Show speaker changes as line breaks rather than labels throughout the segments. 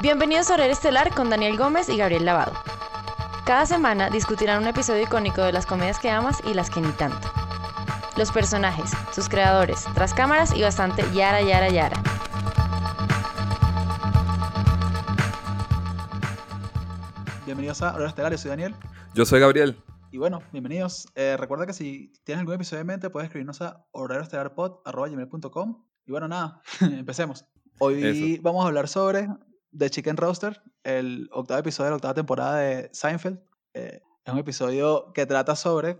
Bienvenidos a Horario Estelar con Daniel Gómez y Gabriel Lavado. Cada semana discutirán un episodio icónico de las comedias que amas y las que ni tanto. Los personajes, sus creadores, tras cámaras y bastante yara yara yara.
Bienvenidos a Horario Estelar, yo soy Daniel.
Yo soy Gabriel.
Y bueno, bienvenidos. Eh, recuerda que si tienes algún episodio en mente, puedes escribirnos a horarioestelarpod.com. Y bueno, nada, empecemos. Hoy
Eso.
vamos a hablar sobre The Chicken Roaster, el octavo episodio de la octava temporada de Seinfeld. Eh, es un episodio que trata sobre.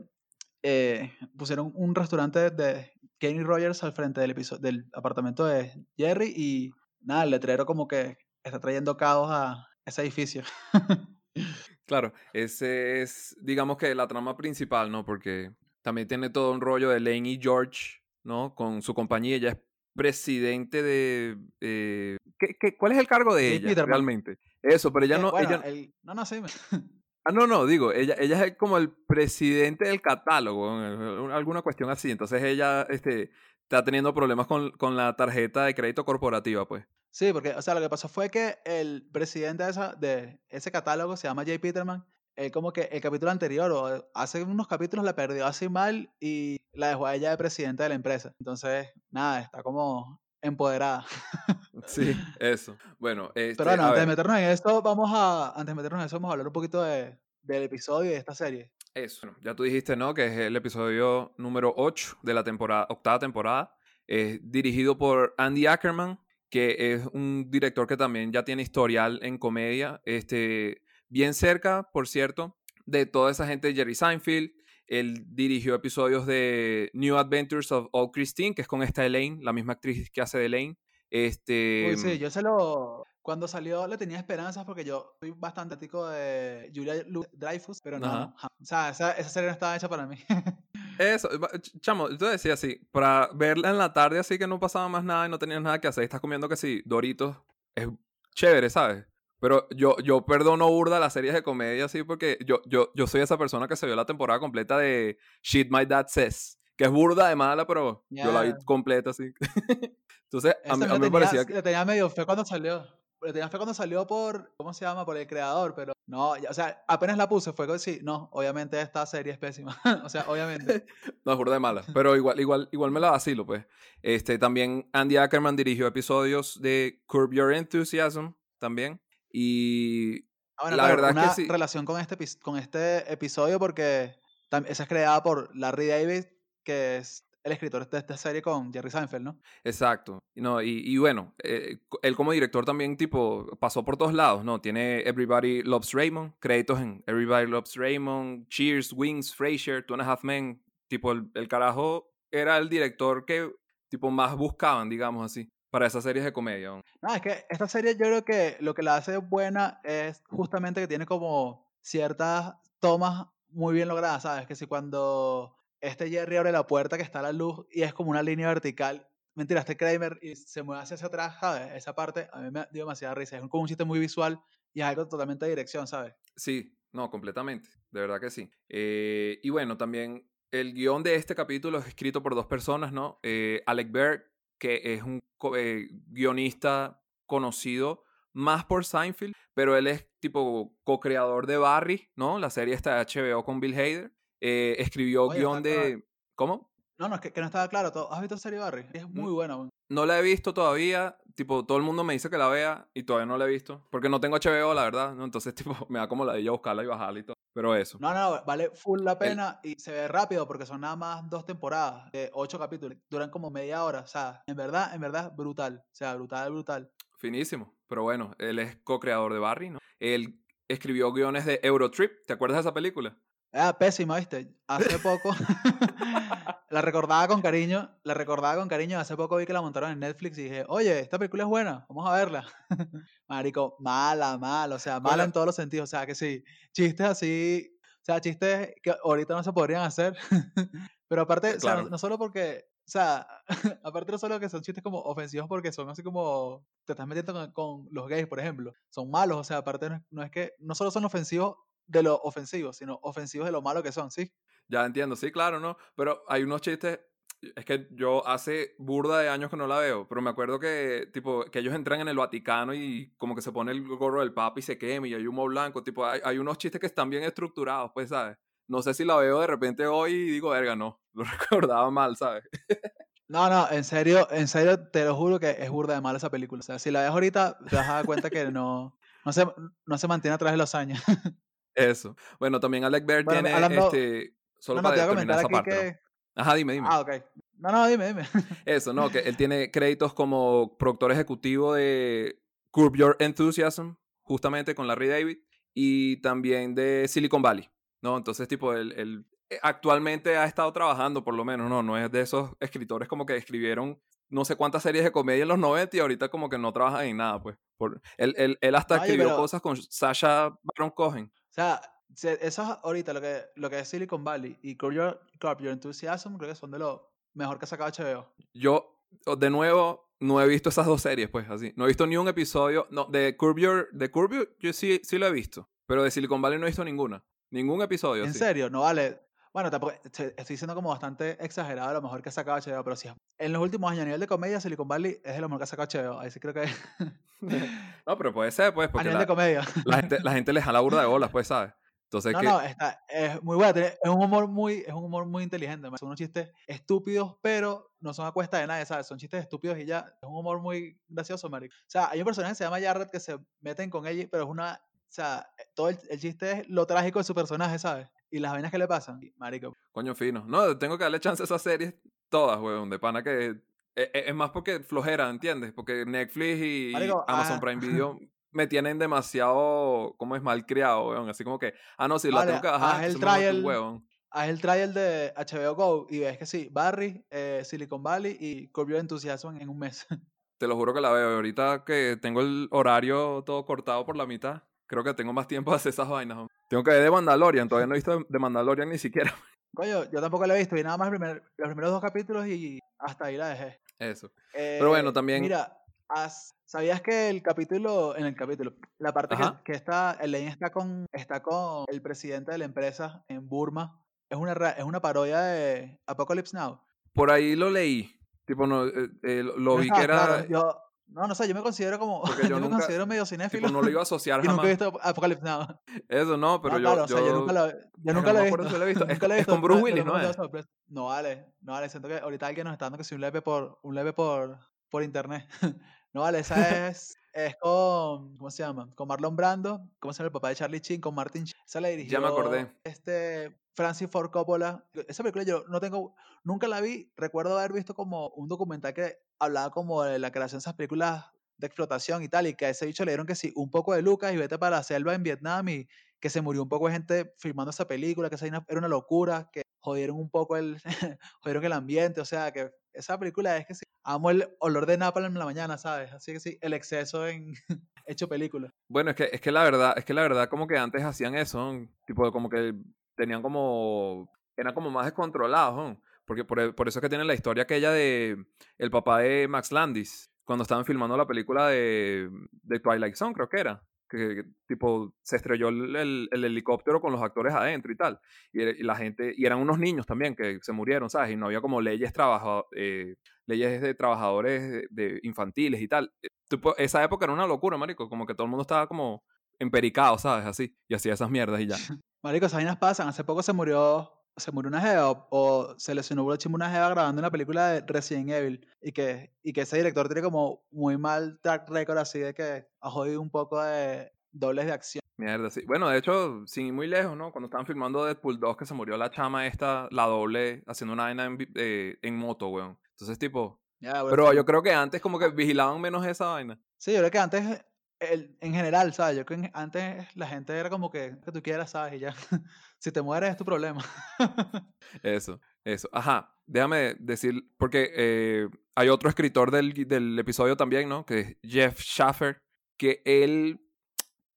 eh, pusieron un restaurante de Kenny Rogers al frente del, apartamento de Jerry y nada, el letrero como que está trayendo caos a ese edificio.
Claro, ese es, digamos que la trama principal, ¿no? Porque también tiene todo un rollo de Lane y George, ¿no? Con su compañía. Ella es presidente de... eh, ¿qué- qué- cuál es el cargo de ella realmente? Eso, pero ella
Eh,
no...
bueno,
ella,
el- no, no, sí.
Ah, no, no, digo, ella, ella es como el presidente del catálogo, alguna cuestión así. Entonces ella este, está teniendo problemas con, con la tarjeta de crédito corporativa, pues.
Sí, porque, o sea, lo que pasó fue que el presidente de, esa, de ese catálogo se llama Jay Peterman. Él como que el capítulo anterior o hace unos capítulos la perdió así mal y la dejó a ella de presidenta de la empresa. Entonces, nada, está como empoderada.
Sí, eso. Bueno, este,
Pero bueno, antes de meternos en esto, vamos a, antes de meternos en eso, vamos a hablar un poquito de, del episodio y de esta serie.
Eso, bueno, ya tú dijiste, ¿no? Que es el episodio número 8 de la temporada, octava temporada. Es dirigido por Andy Ackerman, que es un director que también ya tiene historial en comedia. Este, bien cerca, por cierto, de toda esa gente de Jerry Seinfeld. Él dirigió episodios de New Adventures of Old Christine, que es con esta Elaine, la misma actriz que hace de Elaine. Este,
Uy, sí, yo se lo... Cuando salió le tenía esperanzas porque yo soy bastante ático de Julia Dreyfus, pero no, o sea, esa, esa serie no estaba hecha para mí.
Eso, chamo, yo decía así, para verla en la tarde así que no pasaba más nada y no tenías nada que hacer, estás comiendo que sí, Doritos, es chévere, ¿sabes? Pero yo, yo perdono burda las series de comedia así porque yo, yo, yo soy esa persona que se vio la temporada completa de Shit My Dad Says, que es burda de mala, pero yo la vi completa así. Entonces, a mí, a me parecía que...
le tenía medio fe cuando salió. Le tenía fe cuando salió por, ¿cómo se llama? Por el creador, pero no, ya- o sea, apenas la puse, fue que sí, no, obviamente esta serie es pésima. o sea, obviamente.
No, es burda de mala. Pero igual, igual, igual me la vacilo, pues. Este, también Andy Ackerman dirigió episodios de Curb Your Enthusiasm también. Y
Ah, bueno,
La
claro,
verdad es que
una
sí.
relación con este, con este episodio porque esa es creada por Larry David, que es el escritor de esta serie con Jerry Seinfeld, ¿no?
Exacto. No, y, y bueno, eh, él como director también, tipo, pasó por todos lados, ¿no? Tiene Everybody Loves Raymond, créditos en Everybody Loves Raymond, Cheers, Wings, Frasier, Two and a Half Men. Tipo, el, el carajo era el director que, tipo, más buscaban, digamos así, para esas series de comedia. ¿no?
Es que esta serie yo creo que lo que la hace buena es justamente que tiene como ciertas tomas muy bien logradas, ¿sabes? Que si cuando este Jerry abre la puerta que está la luz y es como una línea vertical, mentira, este Kramer y se mueve hacia atrás, ¿sabes? Esa parte a mí me dio demasiada risa, es como un chiste muy visual y es algo totalmente de dirección, ¿sabes?
Sí, no, completamente. De verdad que sí. Eh, y bueno, también el guion de este capítulo es escrito por dos personas, ¿no? Eh, Alec Berg, que es un eh, guionista conocido más por Seinfeld, pero él es tipo co-creador de Barry, ¿no? La serie está de HBO con Bill Hader. Eh, escribió
Oye, guion
de... ¿Cómo?
No, no, es que, que no estaba claro. todo- ¿Has visto la serie Barry? Es muy buena.
No la he visto todavía, tipo, todo el mundo me dice que la vea y todavía no la he visto, porque no tengo HBO, la verdad, ¿no? Entonces, tipo, me da como la de buscarla y bajarla y todo. Pero eso.
No, no, vale full la pena y se ve rápido porque son nada más dos temporadas de ocho capítulos. Duran como media hora. O sea, en verdad, en verdad, brutal. O sea, brutal, brutal.
Finísimo. Pero bueno, él es co-creador de Barry, ¿no? Él escribió guiones de Eurotrip. ¿Te acuerdas de esa película?
Ah, pésima, ¿viste? Hace poco la recordaba con cariño, la recordaba con cariño. Hace poco vi que la montaron en Netflix y dije, oye, esta película es buena, vamos a verla. Marico, mala, mala, o sea, mala
Bueno.
en todos los sentidos. O sea, que sí, chistes así, o sea, chistes que ahorita no se podrían hacer. Pero aparte, o sea, no-
Claro.
no solo porque, o sea, aparte no solo que son chistes como ofensivos porque son así como, te estás metiendo con, con los gays, por ejemplo. Son malos, o sea, aparte no no es que, no solo son ofensivos de lo ofensivo, sino ofensivos de lo malo que son, ¿sí?
Ya entiendo, sí, claro, ¿no? Pero hay unos chistes Es que yo hace burda de años que no la veo, pero me acuerdo que, tipo, que ellos entran en el Vaticano y como que se pone el gorro del Papa y se quema y hay humo blanco. Tipo, hay, hay unos chistes que están bien estructurados, pues, ¿sabes? No sé si la veo de repente hoy y digo, verga, no, lo recordaba mal, ¿sabes?
No, no, en serio, en serio, te lo juro que es burda de mal esa película. O sea, si la ves ahorita, te vas a dar cuenta que no, no, se, no se mantiene a través de los años.
Eso. Bueno, también Alec Bear
Bueno,
tiene
hablando-
este. Solo
no, no, te
para
voy a
terminar esa parte.
que...
¿no? Ajá, dime, dime.
Ah, ok. No, no, dime, dime.
Eso, ¿no? Que él tiene créditos como productor ejecutivo de Curb Your Enthusiasm, justamente con Larry David, y también de Silicon Valley, ¿no? Entonces, tipo, él, él, eh, actualmente ha estado trabajando, por lo menos, ¿no? No es de esos escritores como que escribieron no sé cuántas series de comedia en los 90 y ahorita como que no trabajan en nada, pues. Por, él, él, él hasta escribió
pero-
cosas con Sasha Baron Cohen.
O sea, se- eso es ahorita lo que, lo que es Silicon Valley y Curb Your, Curb Your Enthusiasm creo que son de lo mejor que ha sacado HBO.
Yo, de nuevo, no he visto esas dos series, pues, así. No he visto ni un episodio. No, de Curb Your, de Curb Your, yo sí, sí lo he visto. Pero de Silicon Valley no he visto ninguna. Ningún episodio,
¿En
sí.
serio? No vale. Bueno, tampoco, estoy siendo como bastante exagerado a lo mejor que ha sacado HBO, pero sí. En los últimos años a nivel de comedia, Silicon Valley es de lo mejor que ha sacado HBO. Ahí sí creo que
No, pero puede ser, pues,
a
porque
nivel
la,
de comedia.
la gente, la gente le jala burda de bolas, pues, ¿sabes? Entonces,
No,
que,
no, está, es muy buena. tiene- Es un humor muy, es un humor muy inteligente. Son unos chistes estúpidos, pero no son a cuesta de nadie, ¿sabes? Son chistes estúpidos y ya. Es un humor muy gracioso, marico. O sea, hay un personaje que se llama Jared que se meten con ella, pero es una... O sea, todo el, el chiste es lo trágico de su personaje, ¿sabes? Y las vainas que le pasan. Marico.
coño fino. No, tengo que darle chance a esas series todas, weón, de pana que... e- e- Es más porque flojera, ¿entiendes? Porque Netflix y
Marico,
Amazon
ah.
Prime Video me tienen demasiado, ¿cómo es? Mal criado, weón. Así como que, ah, no, si la tengo que bajar,
haz el trial.
huevón.
Haz el trial de HBO Go y ves que sí, Barry, eh, Silicon Valley y Curb Your Enthusiasm en un mes.
Te lo juro que la veo. Ahorita que tengo el horario todo cortado por la mitad, creo que tengo más tiempo de hacer esas vainas. hombre. Tengo que ver de Mandalorian. Todavía no he visto de Mandalorian ni siquiera.
Coño, yo tampoco la he visto. Vi nada más primer- los primeros dos capítulos y hasta ahí la dejé.
Eso. Pero bueno,
Eh,
también-
Mira, has- ¿sabías que el capítulo, en el capítulo, la parte que,
Ajá.
que está, Elaine está con, está con el presidente de la empresa en Burma, es una, es una parodia de Apocalypse Now.
Por ahí lo leí. Tipo, no, eh, eh, lo- lo
No
vi
estaba
que era.
claro, yo, no, no sé, yo me considero como,
Porque
yo,
yo
me considero medio cinéfilo
Tipo, no lo iba a asociar
y nunca he visto Apocalypse Now.
Eso no, pero
no,
yo.
claro, o sea, yo
yo-
nunca lo, yo nunca lo he visto.
lo he visto. Es-
nunca lo he
es
visto,
con Bruce Willis, ¿no es?
No vale, no vale, siento que ahorita alguien nos está dando que si un leve por, un leve por, por internet. no vale, esa es, es con, ¿cómo se llama? Con Marlon Brando, ¿cómo se llama el papá de Charlie Chin? Con Martin Sheen. Esa la dirigió
Ya me acordé.
este Francis Ford Coppola. Esa película yo no tengo, nunca la vi, recuerdo haber visto como un documental que hablaba como de la creación de esas películas de explotación y tal, y que a ese bicho le dieron que sí, un poco de Lucas y vete para la selva en Vietnam y que se murió un poco de gente filmando esa película, que esa era una locura, que jodieron un poco el, jodieron el ambiente, o sea, que esa película es que sí, amo el olor de napalm en la mañana, ¿sabes? Así que sí, el exceso en hecho película.
Bueno, es que, es que la verdad, es que la verdad, como que antes hacían eso, ¿no? tipo, como que tenían como. eran como más descontrolados, ¿no? Porque por, e- por eso es que tienen la historia aquella de el papá de Max Landis, cuando estaban filmando la película de, de Twilight Zone, creo que era. Que, tipo se estrelló el, el- el helicóptero con los actores adentro y tal. Y, y la gente, y eran unos niños también que se murieron, ¿sabes? Y no había como leyes, trabaja, eh, leyes de trabajadores de, de infantiles y tal. Eh, tipo, esa época era una locura, marico. Como que todo el mundo estaba como empericado, ¿sabes? Así. Y hacía esas mierdas y ya.
Marico, esas vainas pasan. Hace poco se murió, se murió una jeva o, o se lesionó una una jeva grabando una película de Resident Evil y que, y que ese director tiene como muy mal track record así de que ha jodido un poco de dobles de acción.
Mierda, sí. Bueno, de hecho, sin ir muy lejos, ¿no? Cuando estaban filmando Deadpool 2, que se murió la chama esta, la doble, haciendo una vaina en, eh, en moto, weón. Entonces, tipo...
Bueno,
Pero
sí.
yo creo que antes como que vigilaban menos esa vaina.
Sí, yo creo que antes, el- en general, ¿sabes? Yo creo que antes la gente era como que, que tú quieras, ¿sabes? Y ya, si te mueres es tu problema.
Eso, eso. Ajá, déjame decir, porque eh, hay otro escritor del, del episodio también, ¿no? Que es Jeff Schaffer, que él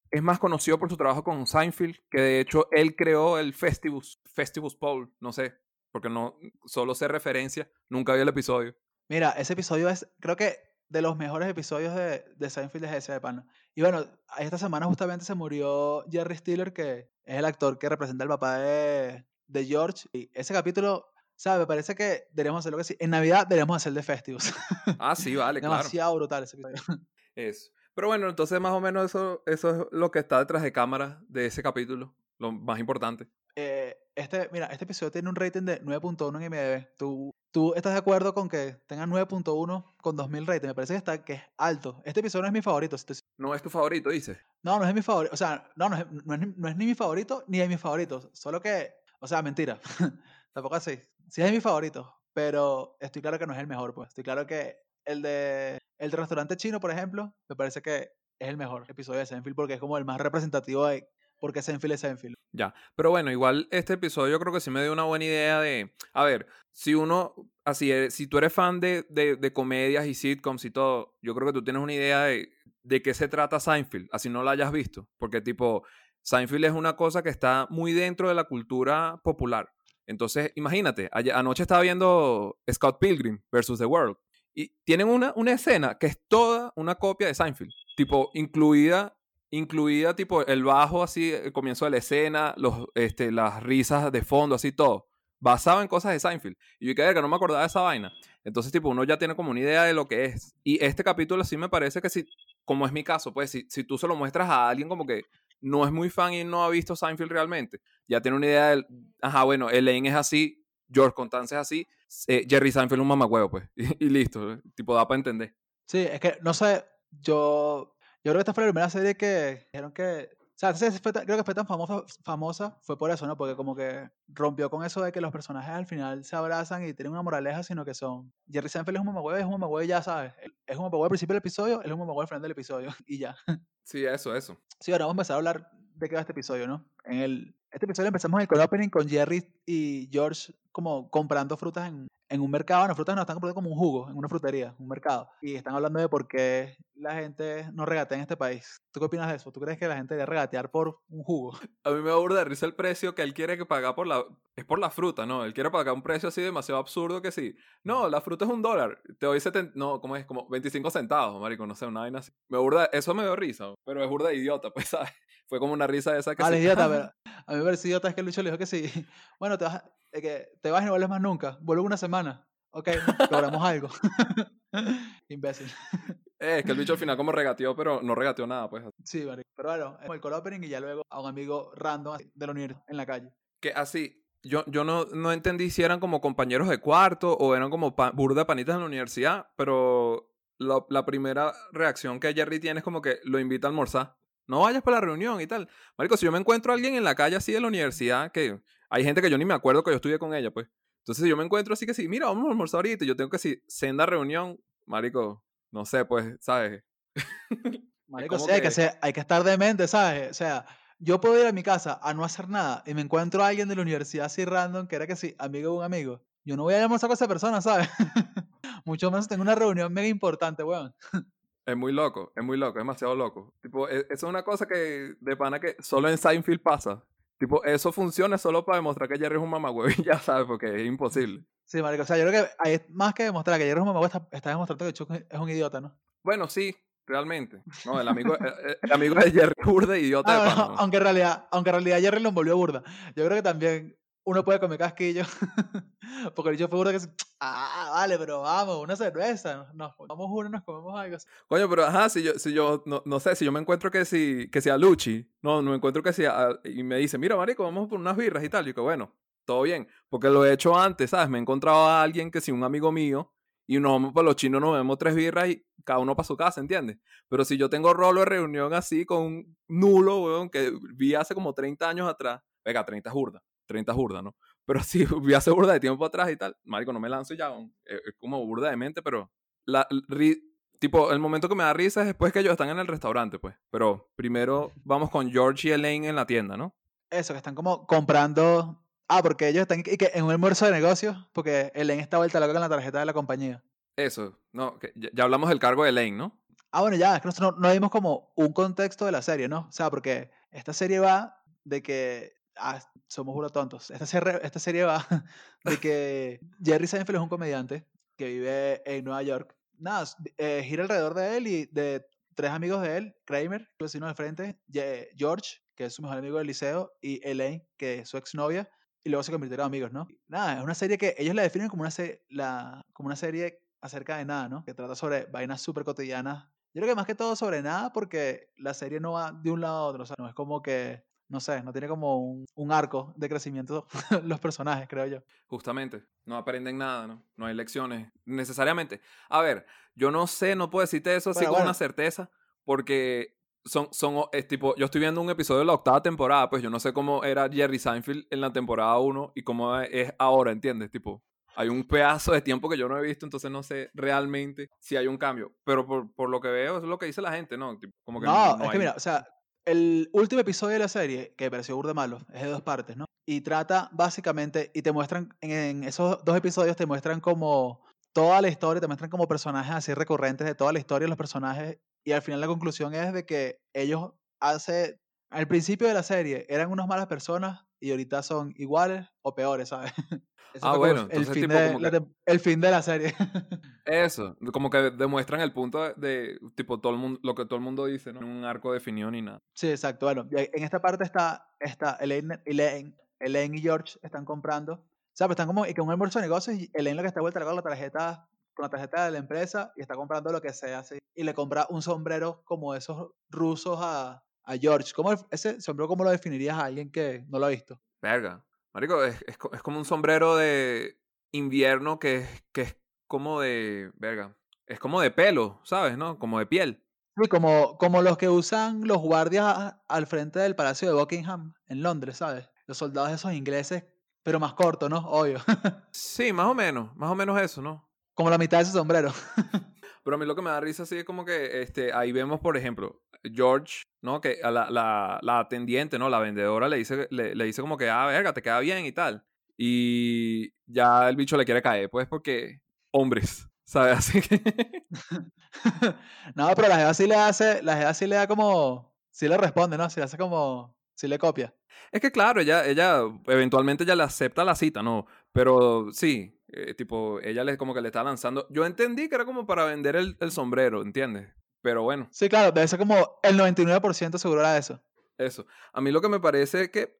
es más conocido por su trabajo con Seinfeld, que de hecho él creó el Festivus, Festivus Poll, no sé, porque no, solo sé referencia, nunca vi el episodio.
Mira, ese episodio es, creo que, de los mejores episodios de, de Seinfeld es ese de pana. Y bueno, esta semana justamente se murió Jerry Stiller, que es el actor que representa al papá de, de George. Y ese capítulo, ¿Sabes? Me parece que deberíamos hacer lo que sí. En Navidad deberíamos hacer de Festivus.
Ah, sí, vale, claro.
Demasiado brutal ese episodio.
Eso. Pero bueno, entonces más o menos eso, eso es lo que está detrás de cámara de ese capítulo. Lo más importante.
Eh, este, mira, este episodio tiene un rating de 9.1 en IMDb. ¿Tú, ¿Tú estás de acuerdo con que tenga 9.1 con 2000 rating? Me parece que, está, que es alto. Este episodio no es mi favorito.
¿No es tu favorito, dices?
No, no es mi favorito. O sea, no, no es, no, es, ni- no es ni mi favorito ni es mi favorito. Solo que, o sea, mentira. Tampoco así. Sí es mi favorito, pero estoy claro que no es el mejor, pues. Estoy claro que el de el de restaurante chino, por ejemplo, me parece que es el mejor episodio de Seinfeld porque es como el más representativo de por qué Seinfeld es Seinfeld.
Ya. Pero bueno, igual este episodio yo creo que sí me dio una buena idea de. A ver, si uno. Así, eres- si tú eres fan de, de, comedias y sitcoms y todo, yo creo que tú tienes una idea de, de qué se trata Seinfeld, así no la hayas visto. Porque, tipo, Seinfeld es una cosa que está muy dentro de la cultura popular. Entonces, imagínate, anoche estaba viendo Scott Pilgrim versus The World. Y tienen una, una escena que es toda una copia de Seinfeld. Tipo, incluida, incluida tipo el bajo así, el comienzo de la escena, los, este, las risas de fondo, así todo. Basado en cosas de Seinfeld. Y yo que no me acordaba de esa vaina. Entonces, tipo, uno ya tiene como una idea de lo que es. Y este capítulo sí me parece que si, como es mi caso, pues si, si tú se lo muestras a alguien como que no es muy fan y no ha visto Seinfeld realmente, ya tiene una idea del, ajá, bueno, Elaine es así, George Constance es así, eh, Jerry Seinfeld es un mamacuevo, pues. Y, y listo, tipo, da para entender.
Sí, es que no sé, yo, yo creo que esta fue la primera serie que dijeron que, o sea, fue creo que fue tan famosa, famosa, fue por eso, ¿no? Porque como que rompió con eso de que los personajes al final se abrazan y tienen una moraleja, sino que son, Jerry Seinfeld es un mamagüey, es un mamagüey ya, ¿sabes? Es un mamagüey al principio del episodio, es un mamagüey al final del episodio, y ya.
Sí, eso, eso.
Sí, ahora vamos a empezar a hablar de qué va este episodio, ¿no? En el, este episodio empezamos el cold opening con Jerry y George como comprando frutas en, en un mercado. No, frutas no, están comprando como un jugo en una frutería, un mercado. Y están hablando de por qué la gente no regatea en este país. ¿Tú qué opinas de eso? ¿Tú crees que la gente debe regatear por un jugo?
A mí me aburre risa el precio que él quiere que pagar por la... Es por la fruta, ¿no? Él quiere pagar un precio así demasiado absurdo que sí. No, la fruta es un dólar. Te doy 70... No, ¿cómo es? Como 25 centavos, marico. No sé, una vaina así. Me burda... Eso me dio risa, pero es burda idiota, pues, ¿sabes? Fue como una risa esa que
Vale,
sí.
idiota, pero a mí me parece idiota es que Lucho le dijo que sí. Bueno, te vas, que te vas y no vuelves más nunca. Vuelve una semana. Ok, logramos algo. Imbécil.
Eh, es que el bicho al final como regateó, pero no regateó nada, pues.
Sí. Pero bueno, como el cold opening y ya luego a un amigo random de la universidad en la calle.
Que así, yo, yo no, no entendí si eran como compañeros de cuarto o eran como pa- burda panitas en la universidad, pero la, la primera reacción que Jerry tiene es como que lo invita a almorzar. No vayas para la reunión y tal. Marico, si yo me encuentro a alguien en la calle así de la universidad, que hay gente que yo ni me acuerdo que yo estudié con ella, pues. Entonces, si yo me encuentro así que sí, mira, vamos a almorzar ahorita y yo tengo que sí, senda reunión, marico, no sé, pues, ¿sabes?
Marico, sí, hay que,
que-
ser- hay que estar demente, ¿sabes? O sea, yo puedo ir a mi casa a no hacer nada y me encuentro a alguien de la universidad así random que era que sí, amigo de un amigo. Yo no voy a almorzar con esa persona, ¿sabes? Mucho menos tengo una reunión mega importante, weón.
Es muy loco, es muy loco, es demasiado loco. Tipo, e- eso es una cosa que, de pana, que solo en Seinfeld pasa. Tipo, eso funciona solo para demostrar que Jerry es un mamagüevo y ya sabes, porque es imposible.
Sí, marico, o sea, yo creo que hay más que demostrar que Jerry es un mamá, está, está demostrando que Chuck es un idiota, ¿no?
Bueno, sí, realmente. No, el amigo, el, el amigo de Jerry es burda y idiota
Ah,
de
aunque en realidad, aunque en realidad Jerry lo envolvió burda. Yo creo que también uno puede comer casquillo. Porque fue burda que es, ah, vale, pero vamos, una cerveza. Nos tomamos uno y nos comemos algo.
Coño, pero ajá, si yo, si yo no, no sé, si yo me encuentro que si, que sea Luchi, no, no me encuentro que sea, y me dice, mira, marico, vamos por unas birras y tal, y que bueno, todo bien, porque lo he hecho antes, ¿sabes? Me he encontrado a alguien que si un amigo mío, y nos vamos para los chinos, nos vemos tres birras y cada uno para su casa, ¿entiendes? Pero si yo tengo rolo de reunión así con un nulo, weón, que vi hace como 30 años atrás, venga, 30 es burda, 30 es burda, ¿no? Pero si vi hace burda de tiempo atrás y tal, marico, no me lanzo ya, weón. es, como burda de mente, pero la, ri- tipo, el momento que me da risa es después que ellos están en el restaurante, pues. Pero primero vamos con George y Elaine en la tienda, ¿no?
Eso, que están como comprando. Ah, porque ellos están y que en un almuerzo de negocios, porque Elaine está vuelta loca con la tarjeta de la compañía.
Eso, no, que ya, ya hablamos del cargo de Elaine, ¿no?
Ah, bueno, ya, es que nosotros no, no dimos como un contexto de la serie, ¿no? O sea, porque esta serie va de que. Ah, somos unos tontos. Esta serie, esta serie va de que Jerry Seinfeld es un comediante que vive en Nueva York. Nada, eh, gira alrededor de él y de tres amigos de él: Kramer, su vecino del frente, George, que es su mejor amigo del liceo, y Elaine, que es su exnovia. y luego se convirtieron amigos, ¿no? Nada, es una serie que ellos la definen como una, la, como una serie acerca de nada, ¿no? Que trata sobre vainas súper cotidianas. Yo creo que más que todo sobre nada porque la serie no va de un lado a otro, o sea, no es como que no sé, no tiene como un, un arco de crecimiento los personajes, creo yo.
Justamente, no aprenden nada, ¿no? No hay lecciones necesariamente. A ver, yo no sé, no puedo decirte eso así con una certeza, porque son, son, es tipo, yo estoy viendo un episodio de la octava temporada, pues yo no sé cómo era Jerry Seinfeld en la temporada 1 y cómo es ahora, ¿entiendes? Tipo, hay un pedazo de tiempo que yo no he visto, entonces no sé realmente si hay un cambio. Pero por, por lo que veo es lo que dice la gente, ¿no?
como que no, no, es que mira, o sea, el último episodio de la serie, que pareció burde malo, es de dos partes, ¿no? Y trata básicamente, y te muestran, en esos dos episodios te muestran como toda la historia, te muestran como personajes así recurrentes de toda la historia los personajes, y al final la conclusión es de que ellos hace, al principio de la serie eran unas malas personas y ahorita son iguales o peores, ¿sabes?
ah, bueno,
el, fin de, la, el fin de la serie.
Eso, como que demuestran el punto de, tipo, todo el mundo, lo que todo el mundo dice, ¿no? Un arco definido ni nada.
Sí, exacto. Bueno, en esta parte está, está Elaine, Elaine, Elaine y George están comprando. O sea, pues están como y que un almuerzo de negocios y Elaine lo que está vuelta con la tarjeta con la tarjeta de la empresa y está comprando lo que sea así. Y le compra un sombrero como esos rusos a, a George. ¿Cómo ese sombrero cómo lo definirías a alguien que no lo ha visto?
Verga. Marico, es, es, es como un sombrero de invierno que, que es como de, verga, es como de pelo, ¿sabes? ¿No? Como de piel.
Sí, como, como los que usan los guardias al frente del Palacio de Buckingham en Londres, ¿sabes? Los soldados esos ingleses, pero más cortos, ¿no? Obvio.
sí, más o menos, más o menos eso, ¿no?
Como la mitad de ese sombrero.
pero a mí lo que me da risa así es como que este, ahí vemos, por ejemplo, George, ¿no? Que a la, la, la atendiente, ¿no? La vendedora le dice, le, le dice como que, ah, verga, te queda bien y tal. Y ya el bicho le quiere caer, pues porque hombres, ¿sabes? Así que...
no, pero la Jeva sí le hace, la Jeva sí le da como, sí le responde, ¿no? Sí le hace como, sí le copia.
Es que claro, ella, ella eventualmente ya le acepta la cita, ¿no? Pero sí, eh, tipo, ella le como que le está lanzando. Yo entendí que era como para vender el, el sombrero, ¿entiendes? Pero bueno.
Sí, claro, debe ser como el 99% seguro era eso.
Eso. A mí lo que me parece es que,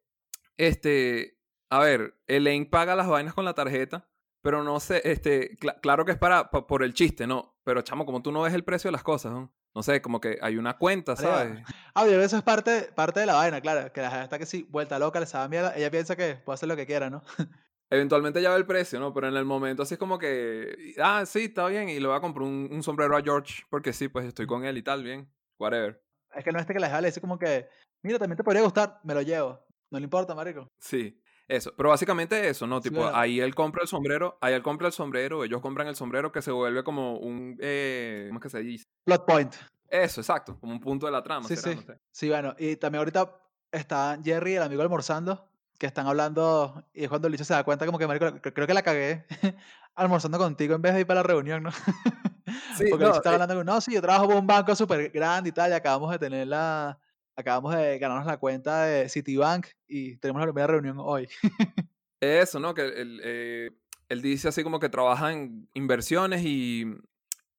este, a ver, Elaine paga las vainas con la tarjeta pero no sé, este, claro que es para, por el chiste, ¿no? Pero chamo, como tú no ves el precio de las cosas, ¿no? No sé, como que hay una cuenta, ¿sabes?
Ah, pero eso es parte, parte de la vaina, claro. Que la gente está que sí, vuelta loca, le sabe mierda. Ella piensa que puede hacer lo que quiera, ¿no?
Eventualmente ya ve el precio, ¿no? Pero en el momento así es como que, ah, sí, está bien, y le voy a comprar un, sombrero a George, porque sí, pues estoy con él y tal, bien, whatever.
Es que no es este que la deja, le dice como que, mira, también te podría gustar, me lo llevo. No le importa, marico.
Sí. Eso, pero básicamente eso, ¿no? Tipo, ahí él compra el sombrero, ahí él compra el sombrero, ellos compran el sombrero que se vuelve como un, eh, ¿cómo es que se dice?
Plot point.
Eso, exacto, como un punto de la trama.
Sí, sí. Sí, bueno, y también ahorita está Jerry, el amigo almorzando, que están hablando, y es cuando el se da cuenta como que, marico, creo que la cagué almorzando contigo en vez de ir para la reunión, ¿no? Sí, Porque no, está eh hablando con, no, sí, yo trabajo en un banco súper grande y tal, y acabamos de tener la, acabamos de ganarnos la cuenta de Citibank y tenemos la primera reunión hoy.
Eso, ¿no? Que él, eh, él dice así como que trabaja en inversiones y,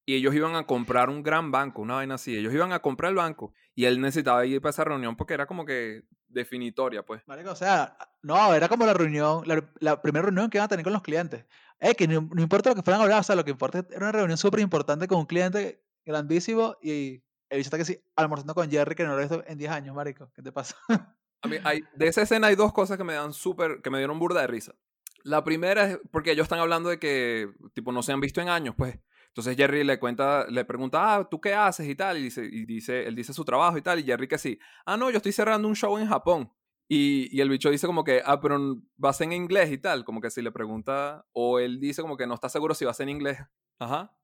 y, ellos iban a comprar un gran banco, una vaina así. Ellos iban a comprar el banco y él necesitaba ir para esa reunión porque era como que definitoria, pues.
o sea, no, era como la reunión, la, primera reunión que iban a tener con los clientes. Es que no, importa lo que fueran a hablar, o sea, lo que importa era una reunión súper importante con un cliente grandísimo y He visto que sí, almorzando con Jerry, que no lo he visto en 10 años, marico. ¿Qué te pasa?
A mí, hay, de esa escena hay dos cosas que me dan súper, que me dieron burda de risa. La primera es porque ellos están hablando de que, tipo, no se han visto en años, pues. Entonces Jerry le cuenta, le pregunta, ah, ¿tú qué haces? y tal, y dice, y dice, él dice su trabajo y tal, y Jerry que sí, ah, no, yo estoy cerrando un show en Japón. Y, y el bicho dice como que, ah, pero vas en inglés y tal, como que si le pregunta, o él dice como que no está seguro si vas en inglés. Ajá.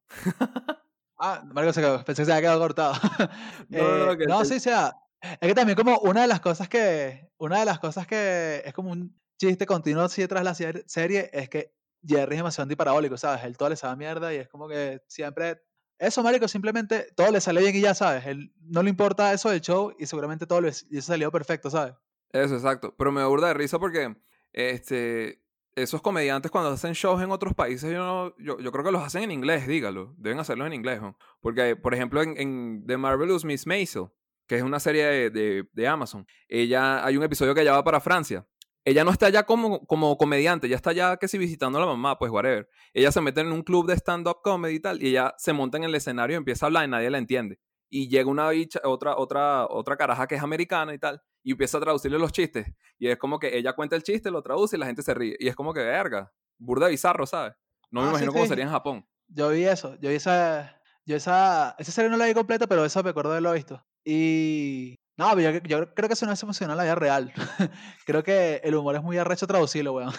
Ah, Marco se quedó, pensé que se había quedado cortado. no, eh, no, sí, o sea, es que también como una de las cosas que, una de las cosas que es como un chiste continuo así detrás de la serie es que Jerry es demasiado antiparabólico, ¿sabes? Él todo le sabe mierda y es como que siempre, eso, marico, simplemente todo le sale bien y ya, ¿sabes? Él no le importa eso del show y seguramente todo le, y eso salió perfecto, ¿sabes?
Eso, exacto. Pero me aburda de risa porque, este, esos comediantes cuando hacen shows en otros países, yo, yo, yo, creo que los hacen en inglés, dígalo. Deben hacerlo en inglés. ¿no? Porque, por ejemplo, en, en, The Marvelous Miss Maisel, que es una serie de, de, de, Amazon, ella, hay un episodio que ella va para Francia. Ella no está ya como, como comediante, ella está ya que si visitando a la mamá, pues whatever. Ella se mete en un club de stand-up comedy y tal, y ella se monta en el escenario y empieza a hablar y nadie la entiende. Y llega una bicha, otra, otra, otra caraja que es americana y tal, y empieza a traducirle los chistes. Y es como que ella cuenta el chiste, lo traduce y la gente se ríe. Y es como que, verga, burda bizarro, ¿sabes? No me
Ah, sí,
imagino cómo
sí.
sería en Japón.
Yo vi eso, yo vi esa, yo esa, esa serie no la vi completa, pero eso me acuerdo de lo visto. Y, no, pero yo, yo creo que eso no es emocional en la vida real. creo que el humor es muy arrecho traducirlo, weón.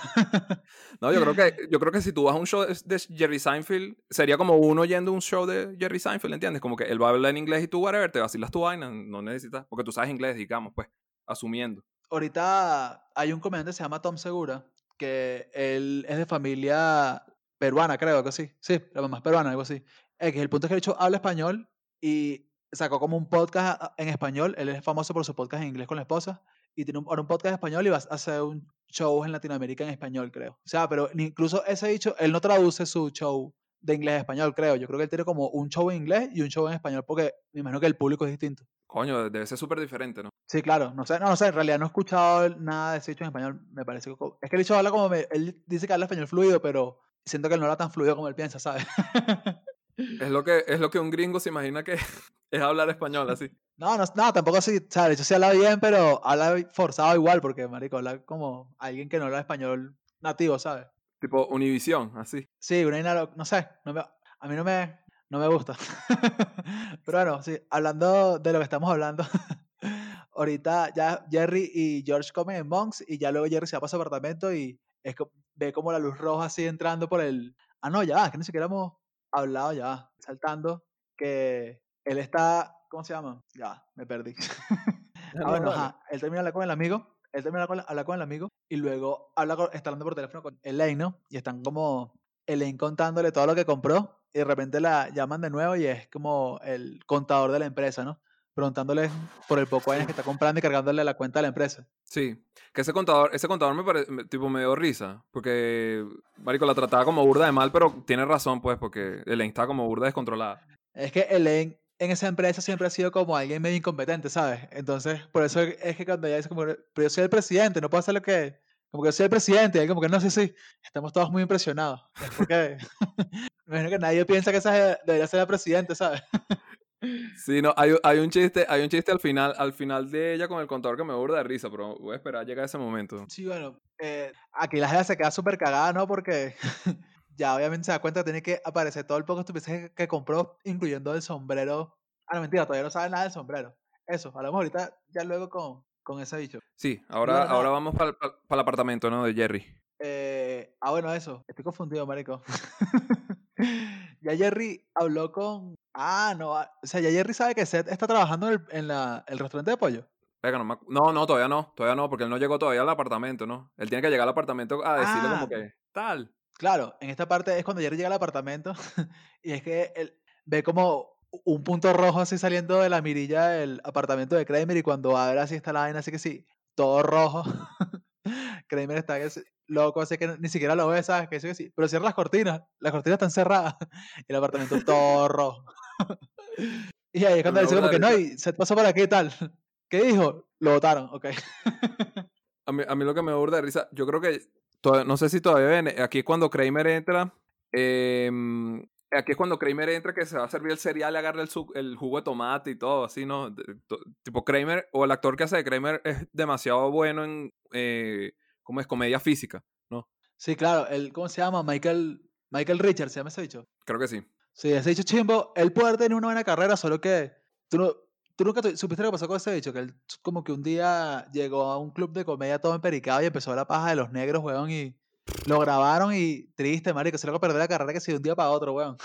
No, yo creo que, yo creo que si tú vas a un show de Jerry Seinfeld, sería como uno yendo a un show de Jerry Seinfeld, ¿entiendes? Como que él va a hablar en inglés y tú, whatever, te vacilas tu vaina, no necesitas, porque tú sabes inglés, digamos, pues, asumiendo.
Ahorita hay un comediante que se llama Tom Segura, que él es de familia peruana, creo, algo así. Sí, la mamá es peruana, algo así. Que el punto es que el hecho habla español y sacó como un podcast a- en español. Él es famoso por su podcast en inglés con la esposa. Y tiene un, ahora un podcast en español y va a hacer un show en Latinoamérica en español, creo. O sea, pero incluso ese dicho, él no traduce su show de inglés a español, creo. Yo creo que él tiene como un show en inglés y un show en español, porque me imagino que el público es distinto.
Coño, debe ser súper diferente, ¿no?
Sí, claro, no sé, no, no sé, en realidad no he escuchado nada de ese dicho en español, me parece que es que el dicho habla como, me- él dice que habla español fluido, pero siento que él no habla tan fluido como él piensa, ¿sabes?
Es lo que, es lo que un gringo se imagina que es hablar español así.
no, no, no, tampoco así, ¿sabes? De hecho sí habla bien, pero habla forzado igual, porque, marico, habla como alguien que no habla español nativo, ¿sabes?
Tipo Univisión, así.
Sí, una no sé, no me- a mí no me, no me gusta. Pero bueno, sí, hablando de lo que estamos hablando, ahorita ya Jerry y George comen en Monks y ya luego Jerry se va para su apartamento y es ve como la luz roja así entrando por el... Ah, no, ya, va, que ni siquiera hemos hablado, ya, va, saltando, que él está... ¿Cómo se llama? Ya, me perdí. Ah, bueno, ajá. Él termina hablar con el amigo. Él termina con- hablar con el amigo. Y luego habla con- está hablando por teléfono con Elaine, ¿no? Y están como Elaine contándole todo lo que compró. Y de repente la llaman de nuevo y es como el contador de la empresa, ¿no? Preguntándole por el poco años que está comprando y cargándole la cuenta de la empresa.
Sí, que ese contador, ese contador me parece, tipo, me dio risa, porque, marico, la trataba como burda de mal, pero tiene razón, pues, porque Elaine está como burda descontrolada.
Es que Elaine en esa empresa siempre ha sido como alguien medio incompetente, ¿sabes? Entonces, por eso es que cuando ella dice como, pero yo soy el presidente, no puedo hacer lo que... Como que yo soy el presidente, y él como que no, sí, sí, estamos todos muy impresionados. Es porque me imagino que nadie piensa que esa debería ser la presidente, ¿sabes?
Sí, no, hay, hay un chiste, hay un chiste al final, al final de ella con el contador que me burda de risa, pero voy a esperar a llegar a ese momento.
Sí, bueno, eh, aquí la gente se queda súper cagada, ¿no? Porque ya obviamente se da cuenta que tiene que aparecer todo el poco estupideces que, que compró, incluyendo el sombrero. Ah, no, mentira, todavía no sabe nada del sombrero. Eso, hablamos ahorita ya luego con, con ese bicho.
Sí, ahora, ahora vamos para el apartamento, ¿no? De Jerry.
Eh, ah, bueno, eso. Estoy confundido, marico. ya Jerry habló con... Ah, no. ah, O sea, ya Jerry sabe que Seth está trabajando en el, en la, el restaurante de pollo.
No, no, no, todavía no, todavía no, porque él no llegó todavía al apartamento, ¿no? Él tiene que llegar al apartamento a decirle
Ah.
como que, tal.
Claro, en esta parte es cuando Jerry llega al apartamento y es que él ve como un punto rojo así saliendo de la mirilla del apartamento de Kramer y cuando abre así está la vaina, así que sí, todo rojo. Kramer está loco, así que ni siquiera lo ve, ¿sabes? Que sí, que sí. Pero cierra las cortinas, las cortinas están cerradas y el apartamento todo rojo. y ahí es cuando dice
da
como que no, y se pasó por aquí y tal. ¿Qué dijo? Lo votaron, ok.
A mí, a mí lo que me burda de risa, yo creo que, no sé si todavía ven, aquí es cuando Kramer entra, em, aquí es cuando Kramer entra que se va a servir el cereal y agarra el, el jugo de tomate y todo, así, ¿no? Tipo Kramer, o el actor que hace de Kramer es demasiado bueno en, eh, ¿cómo es? Comedia física, ¿no?
Sí, claro, el, ¿cómo se llama? Michael, Michael Richards, ¿se llama ese bicho?
Creo que sí.
Sí, ese dicho chimbo, él puede tener una buena carrera, solo que tú, no, tú nunca supiste lo que pasó con ese dicho, que él como que un día llegó a un club de comedia todo empericado y empezó la paja de los negros, weón, y lo grabaron y triste, marico, se lo perder la carrera que si de un día para otro, weón.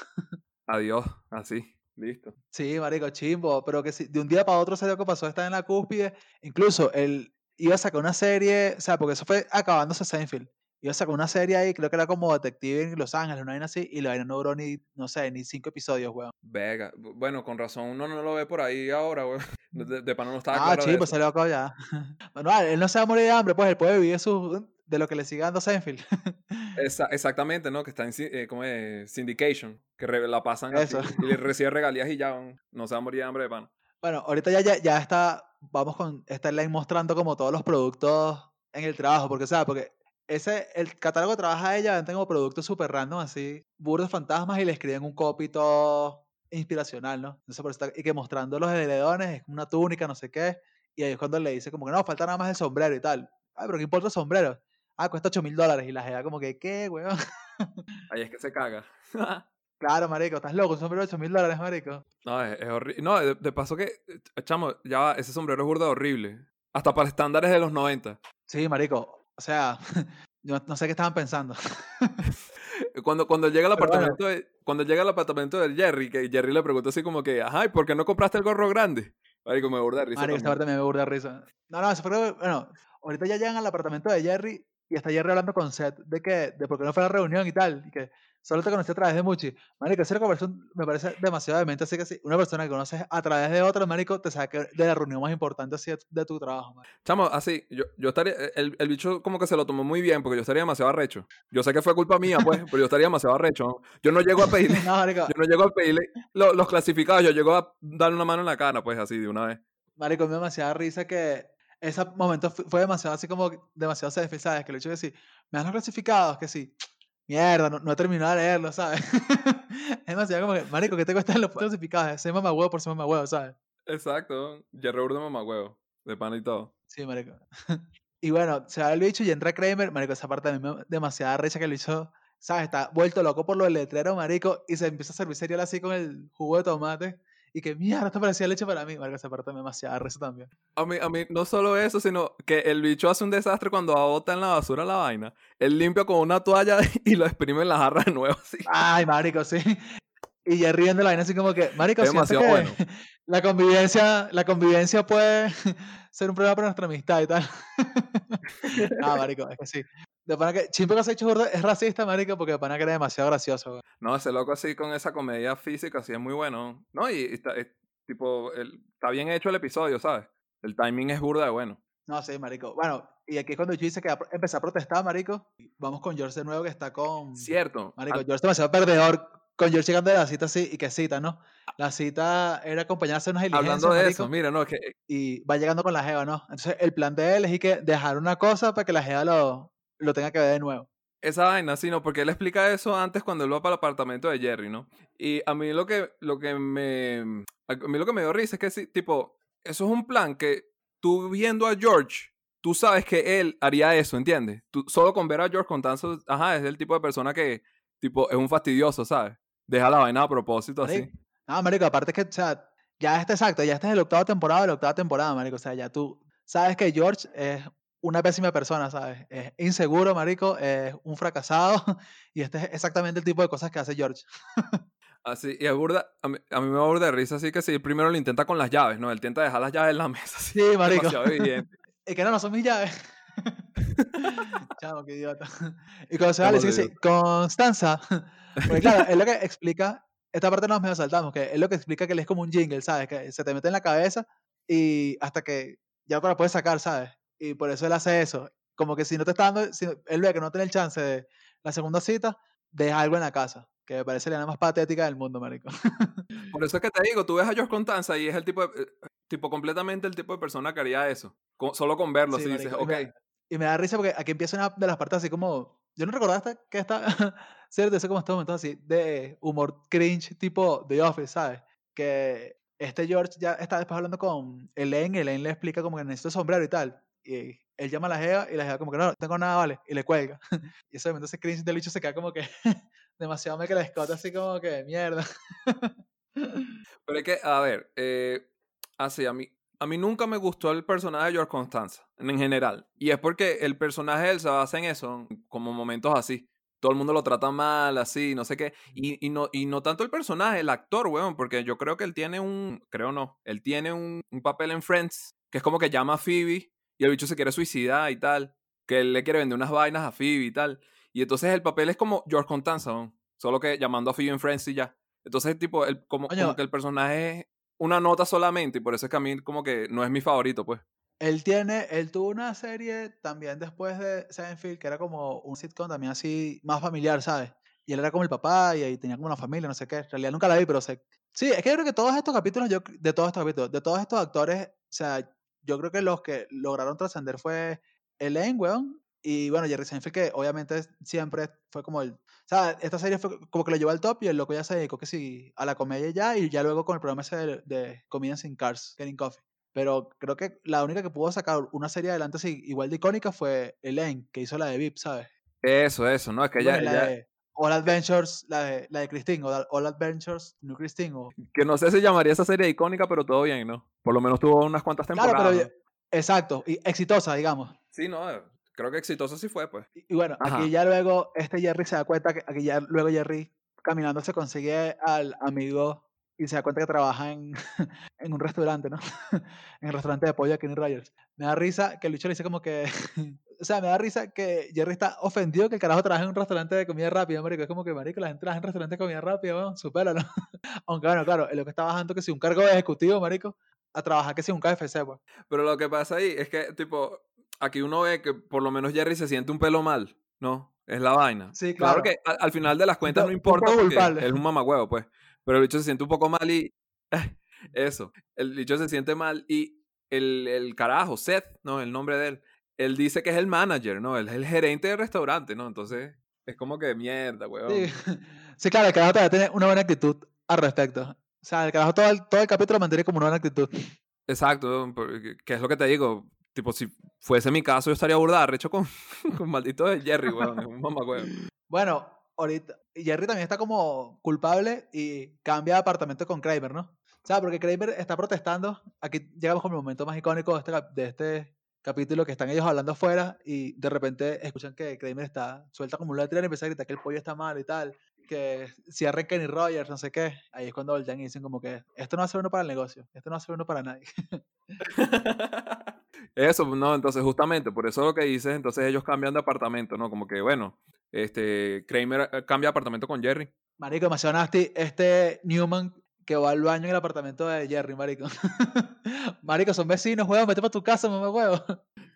Adiós, así, listo.
Sí, marico, chimbo, pero que si de un día para otro se lo que pasó, está en la cúspide, incluso él iba a sacar una serie, o sea, porque eso fue acabándose Seinfeld. Iba a sacar una serie ahí, creo que era como detective en Los Ángeles, una vaina así, y la vaina no duró ni, no sé, ni cinco episodios, weón.
Vega, bu- bueno, con razón uno no lo ve por ahí ahora, güey. De, de pana no estaba
Ah,
claro
chico,
eso.
se loco ya. Bueno, ah, él no se va a morir de hambre, pues él puede vivir su, de lo que le siga dando Seinfeld.
Esa- exactamente, ¿no? Que está en eh, ¿cómo es? syndication, que re- la pasan así
Eso.
y le recibe regalías y ya um, no se va a morir de hambre de pan.
Bueno, ahorita ya, ya, ya está, vamos con esta line mostrando como todos los productos en el trabajo, porque, o sea, porque ese, el catálogo trabaja ella, tengo productos súper random, así, burros fantasmas, y le escriben un copy todo inspiracional, ¿no? Entonces, por eso está- y que mostrando los edredones, es una túnica, no sé qué, y ahí es cuando le dice como que no, falta nada más el sombrero y tal. Ay, pero ¿qué importa el sombrero? Ah, cuesta 8 mil dólares, y la jeva como que, ¿qué, weón?
Ahí es que se caga.
Claro, marico, estás loco, un sombrero de 8 mil dólares, marico.
No, es, horrible. No, de, de paso que, eh, chamo, ya ese sombrero es burda horrible. Hasta para estándares de los 90.
Sí, marico, o sea, yo no sé qué estaban pensando.
Cuando, cuando llega
bueno.
apartamento de, cuando llega al apartamento de Jerry, que Jerry le pregunta así como que, ajá, ¿y por qué no compraste el gorro grande? Marico, me burda risa.
Marico, esta parte me burda risa. No, no, eso fue, bueno, ahorita ya llegan al apartamento de Jerry y está Jerry hablando con Seth de que, de por qué no fue a la reunión y tal, y que solo te conocí a través de Muchi. Marico, esa conversación me parece demasiado demente, así que si una persona que conoces a través de otra, marico, te saca de la reunión más importante así de, tu trabajo, marico.
Chamo, así, yo, yo estaría, el, el bicho como que se lo tomó muy bien porque yo estaría demasiado arrecho. Yo sé que fue culpa mía, pues, pero yo estaría demasiado arrecho. Yo no llego a pedirle,
No, marico,
yo no llego a pedirle lo- los clasificados, yo llego a darle una mano en la cara, pues, así, de una vez.
marico, me demasiada risa que ese momento fu- fue demasiado así como demasiado selfie, ¿sabes? Que el hecho de decir, me dan los clasificados, que sí, mierda, no, no he terminado de leerlo, ¿sabes? es demasiado como que, marico, ¿qué te cuestan los clasificados? Ese mamá huevo por ser mamá huevo, ¿sabes?
Exacto. Jerry burda mamagüevo. De pan y todo.
Sí, marico. y bueno, se va el bicho y entra Kramer, marico, esa parte de mí demasiada risa que el bicho, ¿sabes? Está vuelto loco por lo del letrero, marico, y se empieza a servir cereal así con el jugo de tomate. Y que mierda, esto parecía leche para mí. Marico, esa parte demasiada risa también.
A mí, a mí, no solo eso, sino que el bicho hace un desastre cuando bota en la basura la vaina. Él limpia con una toalla y lo exprime en la jarra de nuevo, así.
Ay, marico, sí. Y ya riendo la vaina así como que, marico,
Es demasiado
que
bueno.
la convivencia, la convivencia puede ser un problema para nuestra amistad y tal. ah, marico, es que sí. De pana que Chimpe que has hecho burda es racista, marico, porque de pana que era demasiado gracioso. güey.
No, ese loco así con esa comedia física, así es muy bueno. No, y, y está, es, tipo, el- está bien hecho el episodio, ¿sabes? El timing es burda de bueno.
No, sí, marico. Bueno, y aquí es cuando yo dice que va a protestar, marico. Vamos con George de nuevo, que está con...
Cierto.
Marico, George demasiado perdedor. Con George llegando de la cita así, y que cita, ¿no? La cita era acompañar a unas diligencias,
hablando de
marico,
eso, mira, no, que
y va llegando con la jeva, ¿no? Entonces, el plan de él es que dejar una cosa para que la jeva lo, lo tenga que ver de nuevo.
esa vaina, sino porque él explica eso antes cuando él va para el apartamento de Jerry, ¿no? Y a mí lo que, lo que me. A mí lo que me dio risa es que sí, tipo, eso es un plan que tú viendo a George, tú sabes que él haría eso, ¿entiendes? Tú, solo con ver a George Contanzo, ajá, es el tipo de persona que, tipo, es un fastidioso, ¿sabes? Deja la vaina a propósito así.
No, marico, aparte es que, o sea, ya este exacto, ya este es el octavo temporada de la octava temporada, marico. O sea, ya tú sabes que George es una pésima persona, ¿sabes? Es inseguro, marico, es un fracasado y este es exactamente el tipo de cosas que hace George.
Así, y es burda, a mí, a mí me va burda de risa, así que sí, primero lo intenta con las llaves, ¿no? Él intenta dejar las llaves en la mesa, así.
Sí, marico. Y que no, no son mis llaves. Chavo, qué idiota. Y cuando se va, le dice sí, Constanza. Porque claro, es lo que explica, esta parte nos medio saltamos, que es lo que explica que él es como un jingle, ¿sabes? Que se te mete en la cabeza y hasta que ya no la puedes sacar, ¿sabes? Y por eso él hace eso. Como que si no te está dando, si él ve que no tiene el chance de la segunda cita, deja algo en la casa. Que me parece la más patética del mundo, marico.
Por eso es que te digo, tú ves a George Constanza y es el tipo de, eh, tipo completamente el tipo de persona que haría eso. Con- solo con verlo,
Sí,
dices,
marico, y
ok.
me- Y me da risa porque aquí empieza una de las partes así como. Yo no recordaba hasta que esta. Cierto, eso como estos momentos así de humor cringe tipo The Office, ¿sabes? Que este George ya está después hablando con Elaine y Elaine le explica como que necesito sombrero y tal. Y él llama a la Jeva y la Jeva como que no, no tengo nada, vale. Y le cuelga. Y ese momento ese cringe del bicho se queda como que demasiado me que le escota así como que mierda.
Pero es que, a ver, eh, así, a mí, a mí nunca me gustó el personaje de George Constanza, en general. Y es porque el personaje él se basa en eso, como momentos así. Todo el mundo lo trata mal, así, no sé qué. Y, y no, y no tanto el personaje, el actor, weón, porque yo creo que él tiene un, creo no, él tiene un, un papel en Friends, que es como que llama a Phoebe y el bicho se quiere suicidar y tal, que él le quiere vender unas vainas a Phoebe y tal. Y entonces el papel es como George Constanza, weón, solo que llamando a Phoebe en Friends y ya. Entonces, tipo, el, como, como que el personaje es una nota solamente y por eso es que a mí como que no es mi favorito, pues.
Él tiene, él tuvo una serie también después de Seinfeld que era como un sitcom también así más familiar, ¿sabes? Y él era como el papá y ahí tenía como una familia, no sé qué. En realidad nunca la vi, pero sé. Sí, es que yo creo que todos estos capítulos, yo, de todos estos capítulos, de todos estos actores, o sea, yo creo que los que lograron trascender fue Elaine, weón. Y bueno, Jerry Seinfeld, que obviamente siempre fue como el. O sea, esta serie fue como que lo llevó al top y el loco ya se dedicó que sí a la comedia ya y ya luego con el programa ese de, de sin Cars, Getting Coffee. Pero creo que la única que pudo sacar una serie adelante así, igual de icónica fue Elaine, que hizo la de VIP, ¿sabes?
Eso, eso, ¿no? Es que
Bueno, la
ella-
de All Adventures, la de, la de Christine, o All Adventures, New Christine. O...
que no sé si llamaría esa serie icónica, pero todo bien, ¿no? Por lo menos tuvo unas cuantas
Claro,
temporadas.
pero
¿no?
ya- exacto, y exitosa, digamos.
Sí, no, eh, creo que exitoso sí fue, pues.
Y, y bueno,
Ajá.
aquí ya luego este Jerry se da cuenta que aquí ya luego Jerry caminando se consigue al amigo y se da cuenta que trabaja en, en un restaurante, ¿no? en el restaurante de pollo de Kenny Rogers. Me da risa que el bicho le dice como que, o sea, me da risa que Jerry está ofendido que el carajo trabaja en un restaurante de comida rápida, marico. Es como que, marico, la gente trabaja en restaurante de comida rápida, weón, supéralo. Aunque bueno, claro, es lo que está bajando que si un cargo de ejecutivo, marico, a trabajar que si un KFC, pues.
Pero lo que pasa ahí es que, tipo, aquí uno ve que por lo menos Jerry se siente un pelo mal, ¿no? Es la vaina.
Sí,
Claro
claro.
que al, al final de las cuentas no importa porque es un mamagüevo, pues. Pero el bicho se siente un poco mal y... Eso. El bicho se siente mal y el, el carajo, Seth, ¿no? El nombre de él. Él dice que es el manager, ¿no? Él es el gerente del restaurante, ¿no? Entonces, es como que mierda, weón.
Sí, sí, claro, el carajo todavía tiene una buena actitud al respecto. O sea, el carajo todo el, todo el capítulo mantiene como una buena actitud.
Exacto, que es lo que te digo. Tipo, si fuese mi caso, yo estaría burdar, hecho con, con maldito de Jerry, weón. Es un mamagüevo.
Bueno, ahorita Jerry también está como culpable y cambia de apartamento con Kramer, ¿no? O sea, porque Kramer está protestando. Aquí llegamos con el momento más icónico de este, de este capítulo que están ellos hablando afuera y de repente escuchan que Kramer está suelta como un lateral y empieza a gritar que el pollo está mal y tal, que cierren Kenny Rogers, no sé qué. Ahí es cuando voltean y dicen como que esto no va a ser uno para el negocio, esto no va a ser uno para nadie.
Eso, no, entonces justamente, por eso lo que dices, entonces ellos cambian de apartamento, ¿no? Como que, bueno, este, Kramer eh, cambia de apartamento con Jerry.
Marico, demasiado nasty. Este Newman que va al baño en el apartamento de Jerry, marico. marico, son vecinos, huevo, vete para tu casa, mamá, huevo.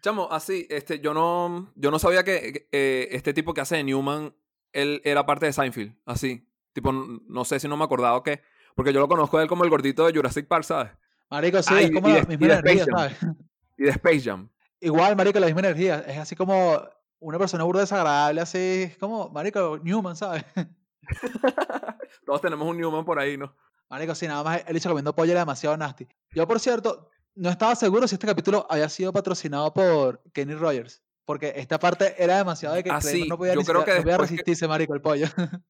Chamo, así, este, yo no, yo no sabía que que, eh, este tipo que hace de Newman, él era parte de Seinfeld, así. Tipo, no sé si no me acordaba o qué, porque yo lo conozco a él como el gordito de Jurassic Park, ¿sabes?
Marico, sí,
Ah,
es como
y
la misma
y
energía. ¿sabes?
Y de Space Jam.
Igual, marico, la misma energía. Es así como una persona burda desagradable, así, como, marico, Newman, ¿sabes?
Todos tenemos un Newman por ahí, ¿no?
Marico, sí, nada más el hecho comiendo pollo era demasiado nasty. Yo, por cierto, no estaba seguro si este capítulo había sido patrocinado por Kenny Rogers. Porque esta parte era demasiado de que
Ah, sí,
no podía,
yo creo
siquiera-
que
no podía
que-
resistirse, marico, el pollo.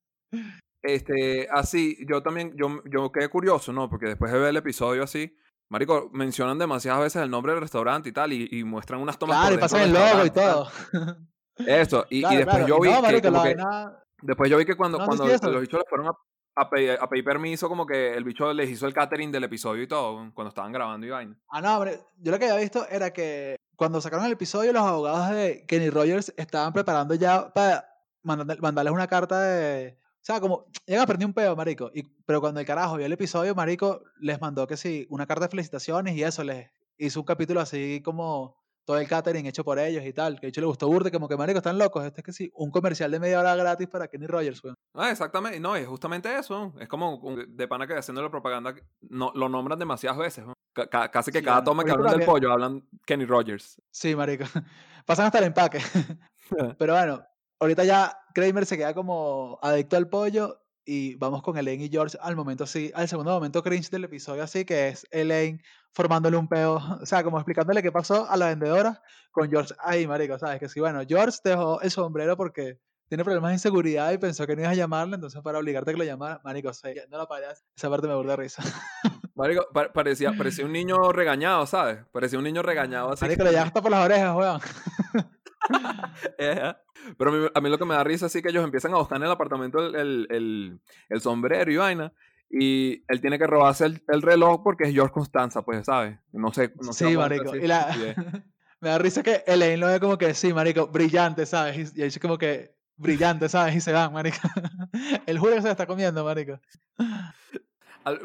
Este, así, yo también, yo, yo quedé curioso, ¿no? Porque después de ver el episodio así, Marico, mencionan demasiadas veces el nombre del restaurante y tal, y, y muestran unas tomas
claro, y
por
pasan el logo y todo.
Eso, y, después
claro.
yo vi
no,
que,
marico,
como que- después yo vi que cuando,
No,
cuando los bichos le fueron a, a pedir, a pedir permiso, como que el bicho les hizo el catering del episodio y todo, cuando estaban grabando y vaina.
Ah, no, hombre, yo lo que había visto era que cuando sacaron el episodio, los abogados de Kenny Rogers estaban preparando ya para mandar- mandarles una carta de. O sea, como, ya aprendí un pedo, marico. Y, pero cuando el carajo vio el episodio, marico, les mandó que sí, una carta de felicitaciones y eso, les hizo un capítulo así como todo el catering hecho por ellos y tal. Que de hecho le gustó burde, como que, marico, están locos. Este es que sí, un comercial de media hora gratis para Kenny Rogers, weón.
Ah, exactamente, no, es justamente eso, es como un- de pana que haciéndole propaganda, no, lo nombran demasiadas veces, casi que
Sí,
cada toma que hablan del pollo hablan Kenny Rogers.
Sí, marico. Pasan hasta el empaque. Pero bueno, ahorita ya Kramer se queda como adicto al pollo y vamos con Elaine y George al momento así, al segundo momento cringe del episodio así, que es Elaine formándole un peo, o sea, como explicándole qué pasó a la vendedora con George ahí, marico, ¿sabes? Que sí, bueno, George dejó el sombrero porque tiene problemas de inseguridad y pensó que no ibas a llamarle, entonces para obligarte a que lo llamara, marico, sí, no la paras, esa parte me burda de risa.
Marico, pa- parecía, parecía un niño regañado, ¿sabes? Parecía un niño regañado así.
Marico, le llamas hasta por las orejas, weón.
Pero a mí, a mí lo que me da risa es que ellos empiezan a buscar en el apartamento el, el, el- el sombrero y vaina. Y él tiene que robarse el, el reloj porque es George Constanza, pues, ¿sabes? No sé. No
Sí, marico. Y la... me da risa que Elaine lo ve como que sí, marico, brillante, ¿sabes? Y, y dice como que brillante, ¿sabes? Y se van, marico. El que se la está comiendo, marico.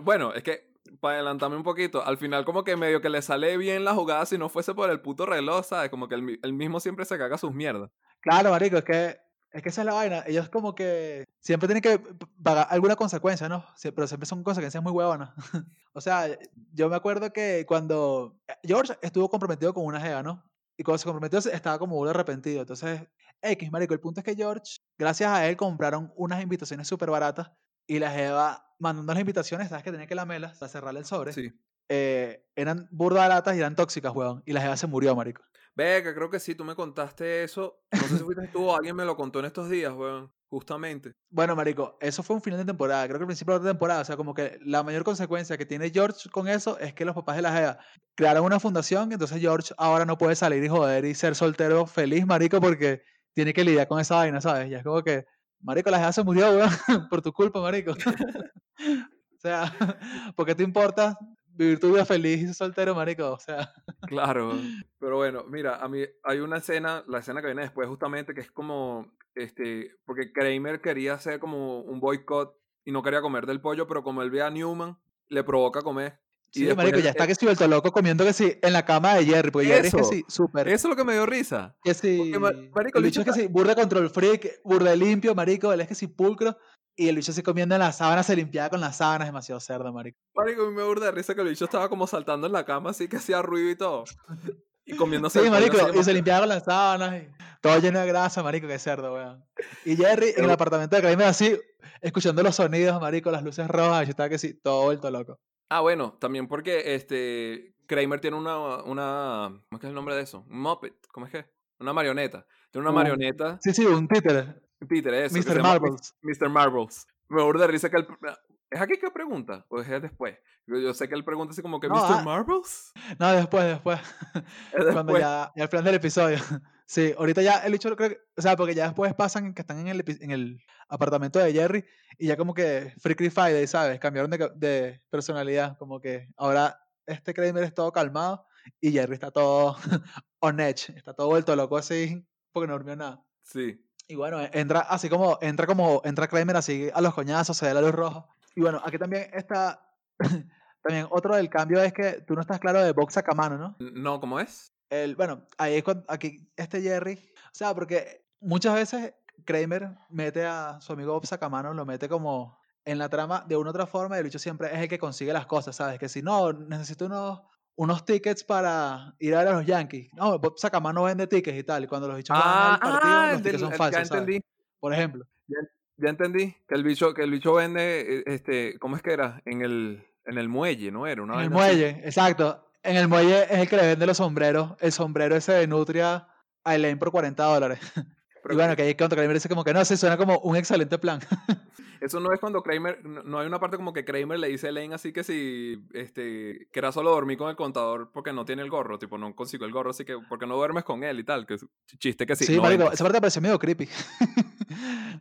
Bueno, es que, para adelantarme un poquito, al final como que medio que le sale bien la jugada si no fuese por el puto reloj, ¿sabes? Como que mi- él mismo siempre se caga sus mierdas.
Claro, marico, es que, es que esa es la vaina. Ellos como que siempre tienen que pagar alguna consecuencia, ¿no? Pero siempre son consecuencias muy huevonas. o sea, yo me acuerdo que cuando George estuvo comprometido con una jeva, ¿no? y cuando se comprometió estaba como muy arrepentido. Entonces, X, marico, el punto es que George, gracias a él, compraron unas invitaciones súper baratas y la Jeva mandando las invitaciones, sabes que tenía que lamelas para cerrarle el sobre.
Sí.
Eh, eran burda baratas y eran tóxicas, weón. Y la Jeva se murió, marico.
Venga, creo que sí, tú me contaste eso. No sé si fuiste tú o alguien me lo contó en estos días, weón. Justamente.
Bueno, marico, eso fue un final de temporada. Creo que al principio de la temporada. O sea, como que la mayor consecuencia que tiene George con eso es que los papás de la Jeva crearon una fundación. Entonces George ahora no puede salir y joder y ser soltero feliz, marico, porque tiene que lidiar con esa vaina, ¿sabes? Y es como que, marico, la Jeva se murió, weón, por tu culpa, marico. o sea, ¿por qué te importa vivir tu vida feliz y soltero, marico? O sea...
Claro, pero bueno, mira, a mí hay una escena, la escena que viene después justamente, que es como, este, porque Kramer quería hacer como un boicot y no quería comer del pollo, pero como él ve a Newman, le provoca comer.
Sí, marico, ya está que estoy vuelto loco comiendo que sí, en la cama de Jerry, porque Jerry es que sí, súper.
Eso es lo que me dio risa.
Que sí, marico, el bicho es que sí, burda control freak, burda limpio, marico, él es que sí, pulcro, y el bicho se comiendo en la sábana, se limpiaba con las sábanas, demasiado cerdo, marico.
Marico, a mí me burda de risa que el bicho estaba como saltando en la cama, así que hacía ruido y todo. Y comiéndose
Sí, marico, y se limpiaba con las sábanas, y todo lleno de grasa, marico, qué cerdo, weón. Y Jerry en el apartamento de Kramer así, escuchando los sonidos, marico, las luces rojas, y yo estaba que sí, todo vuelto loco.
Ah, bueno, también porque este Kramer tiene una, una ¿cómo es que es el nombre de eso? Un Muppet, ¿cómo es que? Una marioneta. Tiene una marioneta.
Sí, sí, un títere.
Títere, eso.
Mr. Marbles.
Mr. Marbles. Me aburre de risa que él... ¿Es aquí que pregunta? ¿O es después? Yo, sé que él pregunta así como que
No,
Mr.
ah.
Marbles.
No, después, después.
Es
Cuando
después.
ya, ya al final del episodio. Sí, ahorita ya el hecho, creo que, o sea, porque ya después pasan que están en el, en el apartamento de Jerry y ya como que Freaky Friday, ¿sabes? Cambiaron de, personalidad, como que ahora este Kramer es todo calmado y Jerry está todo on edge, está todo vuelto loco así porque no durmió nada.
Sí.
Y bueno, entra así como, entra como, entra Kramer así a los coñazos, se da la luz roja. Y bueno, aquí también está, también otro del cambio es que tú no estás claro de Box Sakamano, ¿no?
No, ¿cómo es?
El, bueno, ahí es cuando, aquí este Jerry, o sea, porque muchas veces Kramer mete a su amigo Bob Sacamano, lo mete como en la trama de una u otra forma y el bicho siempre es el que consigue las cosas, ¿sabes? Que si no, necesito unos, unos tickets para ir a ver a los Yankees. No, Bob Sacamano vende tickets y tal, y cuando los bichos van
Ah,
al partido,
ah,
los tickets
del-
son falsos, ¿sabes? Por ejemplo.
Ya entendí que el bicho, que el bicho vende, eh, este, ¿cómo es que era? En el, en el muelle, ¿no era? Una
En el
así.
muelle, exacto. En el muelle es el que le vende los sombreros, el sombrero ese de Nutria a Elaine por 40 dólares.
Pero
y bueno, que ahí contra Kramer dice como que no, sí, suena como un excelente plan.
Eso no es cuando Kramer, no no hay una parte como que Kramer le dice a Elaine así que si, este, que era solo dormir con el contador porque no tiene el gorro, tipo, no consiguió el gorro, así que, porque no duermes con él y tal, que chiste que sí.
Sí,
no
marico, esa parte me pareció medio creepy.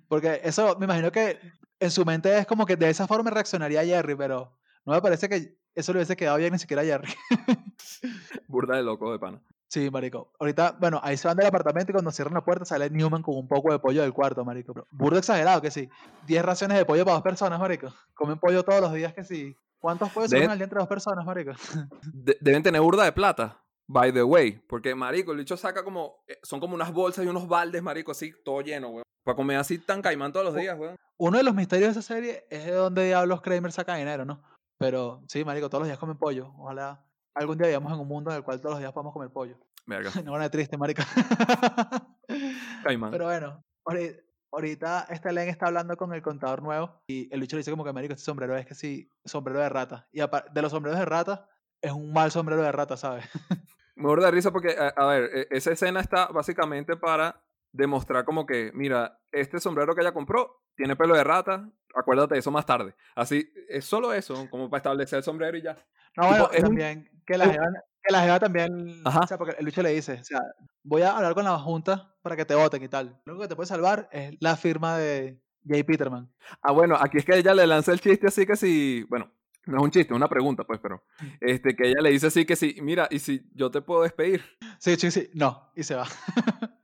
Porque eso, me imagino que en su mente es como que de esa forma reaccionaría Jerry, pero no me parece que eso le hubiese quedado bien ni siquiera a Jerry.
Burda de loco de pana.
Sí, marico. Ahorita, bueno, ahí se van del apartamento y cuando cierran la puerta sale Newman con un poco de pollo del cuarto, marico. Burdo exagerado, que sí. 10 raciones de pollo para dos personas, marico. Comen pollo todos los días, que sí. ¿Cuántos pollos se
De-
comen al día entre dos personas, marico?
De- deben tener burda de plata, by the way, porque, marico, el bicho saca como, eh, son como unas bolsas y unos baldes, marico, así, todo lleno, weón. Para comer así tan caimán todos los días, weón.
Uno de los misterios de esa serie es de dónde diablos Kramer saca dinero, ¿no? Pero sí, marico, todos los días comen pollo. Ojalá algún día vivamos en un mundo en el cual todos los días podamos comer pollo.
Verga,
No, bueno, triste, marico.
caimán.
Pero bueno, ahori- ahorita este Len está hablando con el contador nuevo y el bicho le dice como que, marico, este sombrero es que sí, sombrero de rata. Y de los sombreros de rata, es un mal sombrero de rata, ¿sabes?
Me de risa porque, a, a ver, e- esa escena está básicamente para demostrar como que, mira, este sombrero que ella compró tiene pelo de rata, acuérdate de eso más tarde. Así, es solo eso, como para establecer el sombrero y ya.
No, bueno,
es un-
también que la jeva, que la jeva también,
Ajá.
o sea, porque el le dice, o sea, voy a hablar con la junta para que te voten y tal. Lo único que te puede salvar es la firma de Jay Peterman.
Ah, bueno, aquí es que ella le lanza el chiste así que si, bueno, no es un chiste, es una pregunta, pues, pero, este, que ella le dice así que si, mira, y si yo te puedo despedir,
Sí, sí, sí, no, y se va.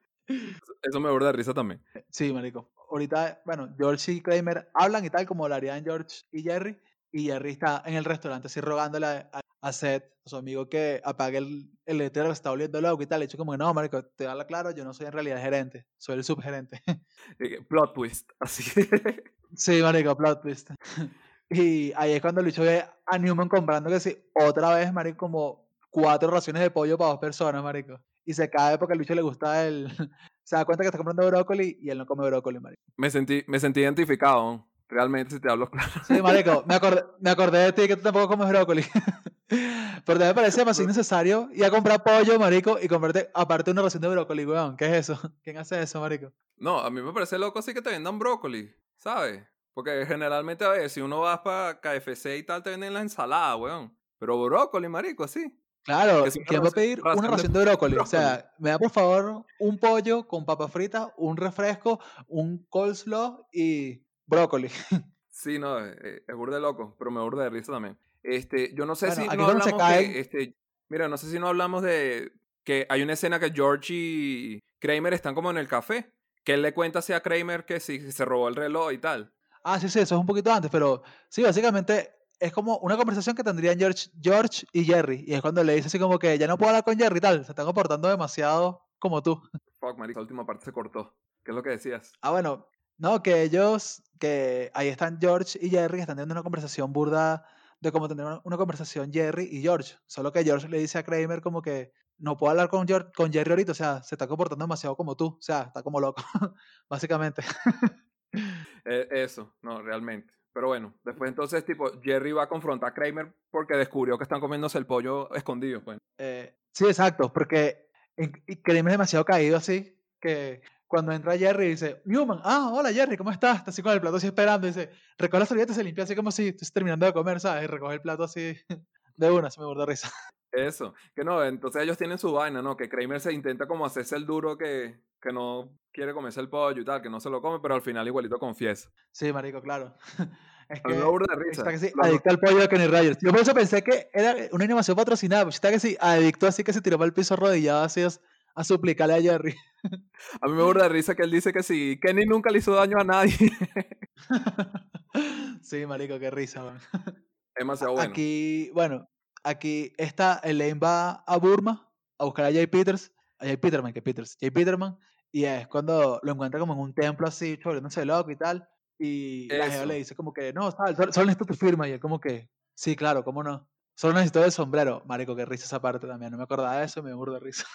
eso me de risa también.
Sí, marico. Ahorita, bueno, George y Kramer hablan y tal, como lo harían George y Jerry. Y Jerry está en el restaurante así rogándole a, a- a Seth, a su amigo, que apague el, el letrero que está volviendo loco y tal. Le dicho como que no, marico, te da la claro, yo no soy en realidad el gerente, soy el subgerente.
Plot twist, así.
sí, marico, plot twist. y ahí es cuando el bicho ve a Newman comprando que sí, otra vez, marico, como cuatro raciones de pollo para dos personas, marico. Y se cae porque al bicho le gusta el... se da cuenta que está comprando brócoli y él no come brócoli, marico.
Me sentí, me sentí identificado, realmente, si te hablo claro.
Sí, marico, me acordé, me acordé de ti que tú tampoco comes brócoli. Pero me parece demasiado innecesario ir a comprar pollo, marico, y comprarte aparte una ración de brócoli, weón. ¿Qué es eso? ¿Quién hace eso, marico?
No, a mí me parece loco así que te vendan brócoli, ¿sabes? Porque generalmente, a ver, si uno va para KFC y tal, te venden la ensalada, weón. Pero brócoli, marico, así.
Claro,
Que es una
¿quién va a pedir una ración de brócoli? O
brócoli.
sea, me da por favor un pollo con papas fritas, un refresco, un coleslaw y brócoli.
Sí, no, eh, eh, es burde loco, pero me burde de risa también. Este, yo no sé
Bueno,
si no
se
hablamos
caen-
de, este, mira, no sé si no hablamos de que hay una escena que George y Kramer están como en el café, que él le cuenta así a Kramer que si se robó el reloj y tal.
Ah, sí, sí, eso es un poquito antes, pero sí, básicamente es como una conversación que tendrían George, George y Jerry. Y es cuando le dice así como que ya no puedo hablar con Jerry y tal, se están comportando demasiado como tú.
Fuck, marico, la última parte se cortó. ¿Qué es lo que decías?
Ah, bueno, no, que ellos, que ahí están George y Jerry, están teniendo una conversación burda de cómo tener una- una conversación Jerry y George. Solo que George le dice a Kramer como que no puedo hablar con, George, con Jerry ahorita, o sea, se está comportando demasiado como tú, o sea, está como loco, básicamente.
Eh, eso, no, realmente. Pero bueno, después entonces, tipo, Jerry va a confrontar a Kramer porque descubrió que están comiéndose el pollo escondido, pues.
Eh, sí, exacto, porque Kramer es demasiado caído así, que cuando entra Jerry dice, Newman, ah, hola Jerry, ¿cómo estás? Está así con el plato así esperando, dice, recoge la servilleta se limpia así como si estuviese terminando de comer, ¿sabes? Y recoge el plato así de una, se me borda risa.
Eso, que no, entonces ellos tienen su vaina, ¿no? Que Kramer se intenta como hacerse el duro que, que no quiere comerse el pollo y tal, que no se lo come, pero al final igualito confiesa.
Sí, marico, claro. Es
A mí
que
de risa.
está que sí, adicto al pollo de Kenny Rogers. Yo por eso pensé que era una animación patrocinada, pero está que sí, adicto así que se tiró para el piso arrodillado así a, a suplicarle a Jerry.
A mí me burda de risa que él dice que sí, Kenny nunca le hizo daño a nadie.
sí, marico, qué risa, man.
es demasiado bueno.
Aquí, bueno, aquí está, Elaine va a Burma a buscar a Jay Peters, a Jay Peterman, que Peters, Jay Peterman, y es cuando lo encuentra como en un templo así, volviéndose loco y tal, y la jeva
Eso.
le dice como que, no, sal, solo, solo necesito tu firma, y él como que, sí, claro, cómo no, solo necesito el sombrero, marico, qué risa esa parte también, no me acordaba de eso, me burro de risa.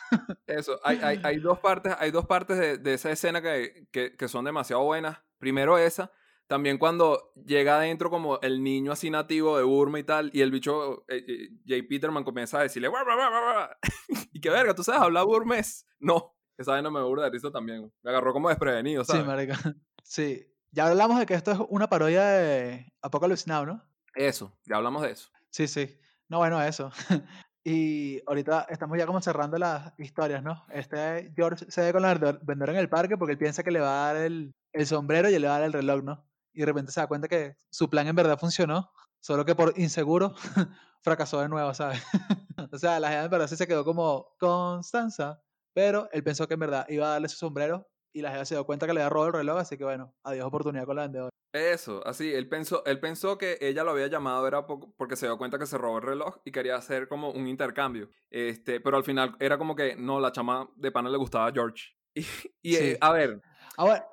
Eso, hay, hay, hay dos partes, hay dos partes de, de esa escena que, que, que son demasiado buenas. Primero esa, también cuando llega adentro como el niño así nativo de Burma y tal, y el bicho, eh, eh, Jay Peterman comienza a decirle, "Guau, guau, guau, guau, guau". y que verga, ¿tú sabes hablar burmés? No, esa vaina me burda de risa también. Me agarró como desprevenido, ¿sabes?
Sí, marico, sí. Ya hablamos de que esto es una parodia de Apocalypse Now, ¿no?
Eso, ya hablamos de eso.
Sí, sí. No, bueno, eso. Y ahorita estamos ya como cerrando las historias, ¿no? Este George se ve con la vende- vendedora en el parque porque él piensa que le va a dar el, el sombrero y él le va a dar el reloj, ¿no? Y de repente se da cuenta que su plan en verdad funcionó, solo que por inseguro fracasó de nuevo, ¿sabes? o sea, la gente en verdad sí se quedó como Constanza, pero él pensó que en verdad iba a darle su sombrero y la gente se dio cuenta que le había robado el reloj, así que bueno, adiós oportunidad con la vendedora.
Eso, así, él pensó, él pensó que ella lo había llamado era po- porque se dio cuenta que se robó el reloj y quería hacer como un intercambio. Este, pero al final era como que no, la chama de pana le gustaba a George. Y, y,
Sí.
eh, a ver,
Ahora,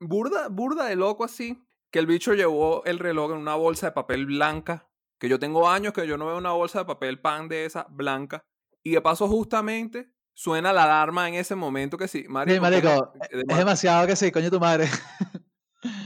burda, burda de loco así, que el bicho llevó el reloj en una bolsa de papel blanca, que yo tengo años que yo no veo una bolsa de papel pan de esa blanca, y de paso justamente suena la alarma en ese momento que sí, marico.
sí, marico,
como-
es
de ma-
demasiado que sí, coño tu madre.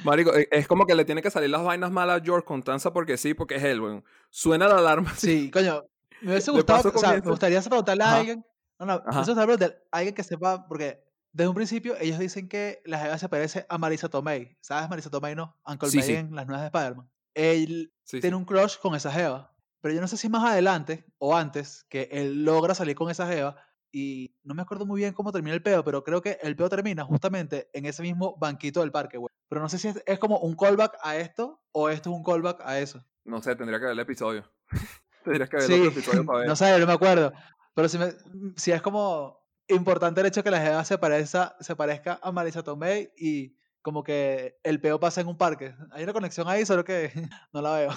marico, eh, es como que le tiene que salir las vainas malas a George Constanza porque sí, porque es él, weón. Suena la alarma.
Sí, coño. Me hubiese gustado, o sea, me gustaría preguntarle a alguien. No, no, me gustaría preguntarle a alguien que sepa, porque desde un principio ellos dicen que la jeva se parece a Marisa Tomei. ¿Sabes Marisa Tomei, no? Uncle
Sí,
May
sí.
en las nuevas de Spider-Man. Él
Sí,
tiene un crush con esa jeva. Pero yo no sé si más adelante o antes que él logra salir con esa jeva. Y no me acuerdo muy bien cómo termina el peo, pero creo que el peo termina justamente en ese mismo banquito del parque, güey. Pero no sé si es, es como un callback a esto o esto es un callback a eso.
No sé, tendría que ver el episodio. Tendrías que ver
Sí,
otro episodio para ver.
no sé, no me acuerdo. Pero si, me, si es como importante el hecho que la jeva se parezca, se parezca a Marisa Tomei y como que el peo pasa en un parque. Hay una conexión ahí, solo que no la veo.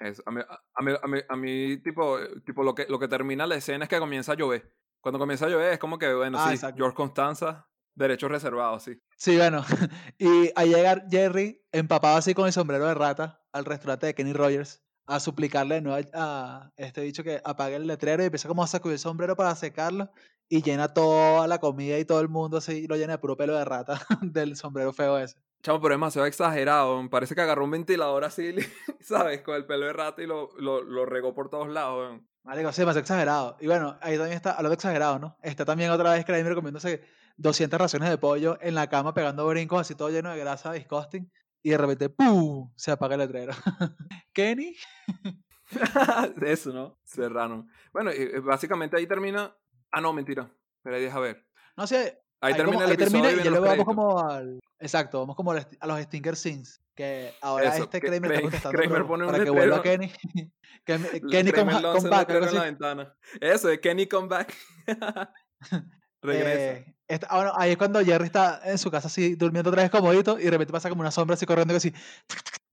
Eso, a, mí, a, a mí, a mí- a mí, tipo, tipo lo, que, lo que termina la escena es que comienza a llover. Cuando comienza a llover es como que, bueno,
Ah,
sí,
exacto.
George Constanza, derechos reservados, sí.
Sí, bueno. Y a llegar Jerry empapado así con el sombrero de rata al restaurante de Kenny Rogers a suplicarle de nuevo a este bicho que apague el letrero y empieza como a sacudir el sombrero para secarlo y llena toda la comida y todo el mundo así lo llena de puro pelo de rata del sombrero feo ese.
Chamo, pero es demasiado exagerado. Me parece que agarró un ventilador así, ¿sabes? Con el pelo de rata y lo, lo, lo regó por todos lados.
Marico, sí, más exagerado. Y bueno, ahí también está, hablando de exagerado, ¿no? Está también otra vez Kramer comiéndose 200 raciones de pollo en la cama, pegando brincos así todo lleno de grasa, disgusting. Y de repente, ¡pum! Se apaga el letrero. Kenny.
Eso, ¿no? Serrano. Bueno, eh, básicamente ahí termina. Ah, no, mentira. Pero ahí deja ver.
No sé.
Ahí, termina
como-
el
ahí termina y luego vamos como al. Exacto, vamos como a los Stinger Scenes. Que ahora
Eso,
este
que
Kramer está contestando
Kramer pone un
para que vuelva
letrero.
Kenny. Kenny come,
un
back,
la ventana. Eso, de Kenny come back. Regresa.
Eh, esta- ah, bueno, ahí es cuando Jerry está en su casa así durmiendo otra vez comodito y de repente pasa como una sombra así corriendo que así.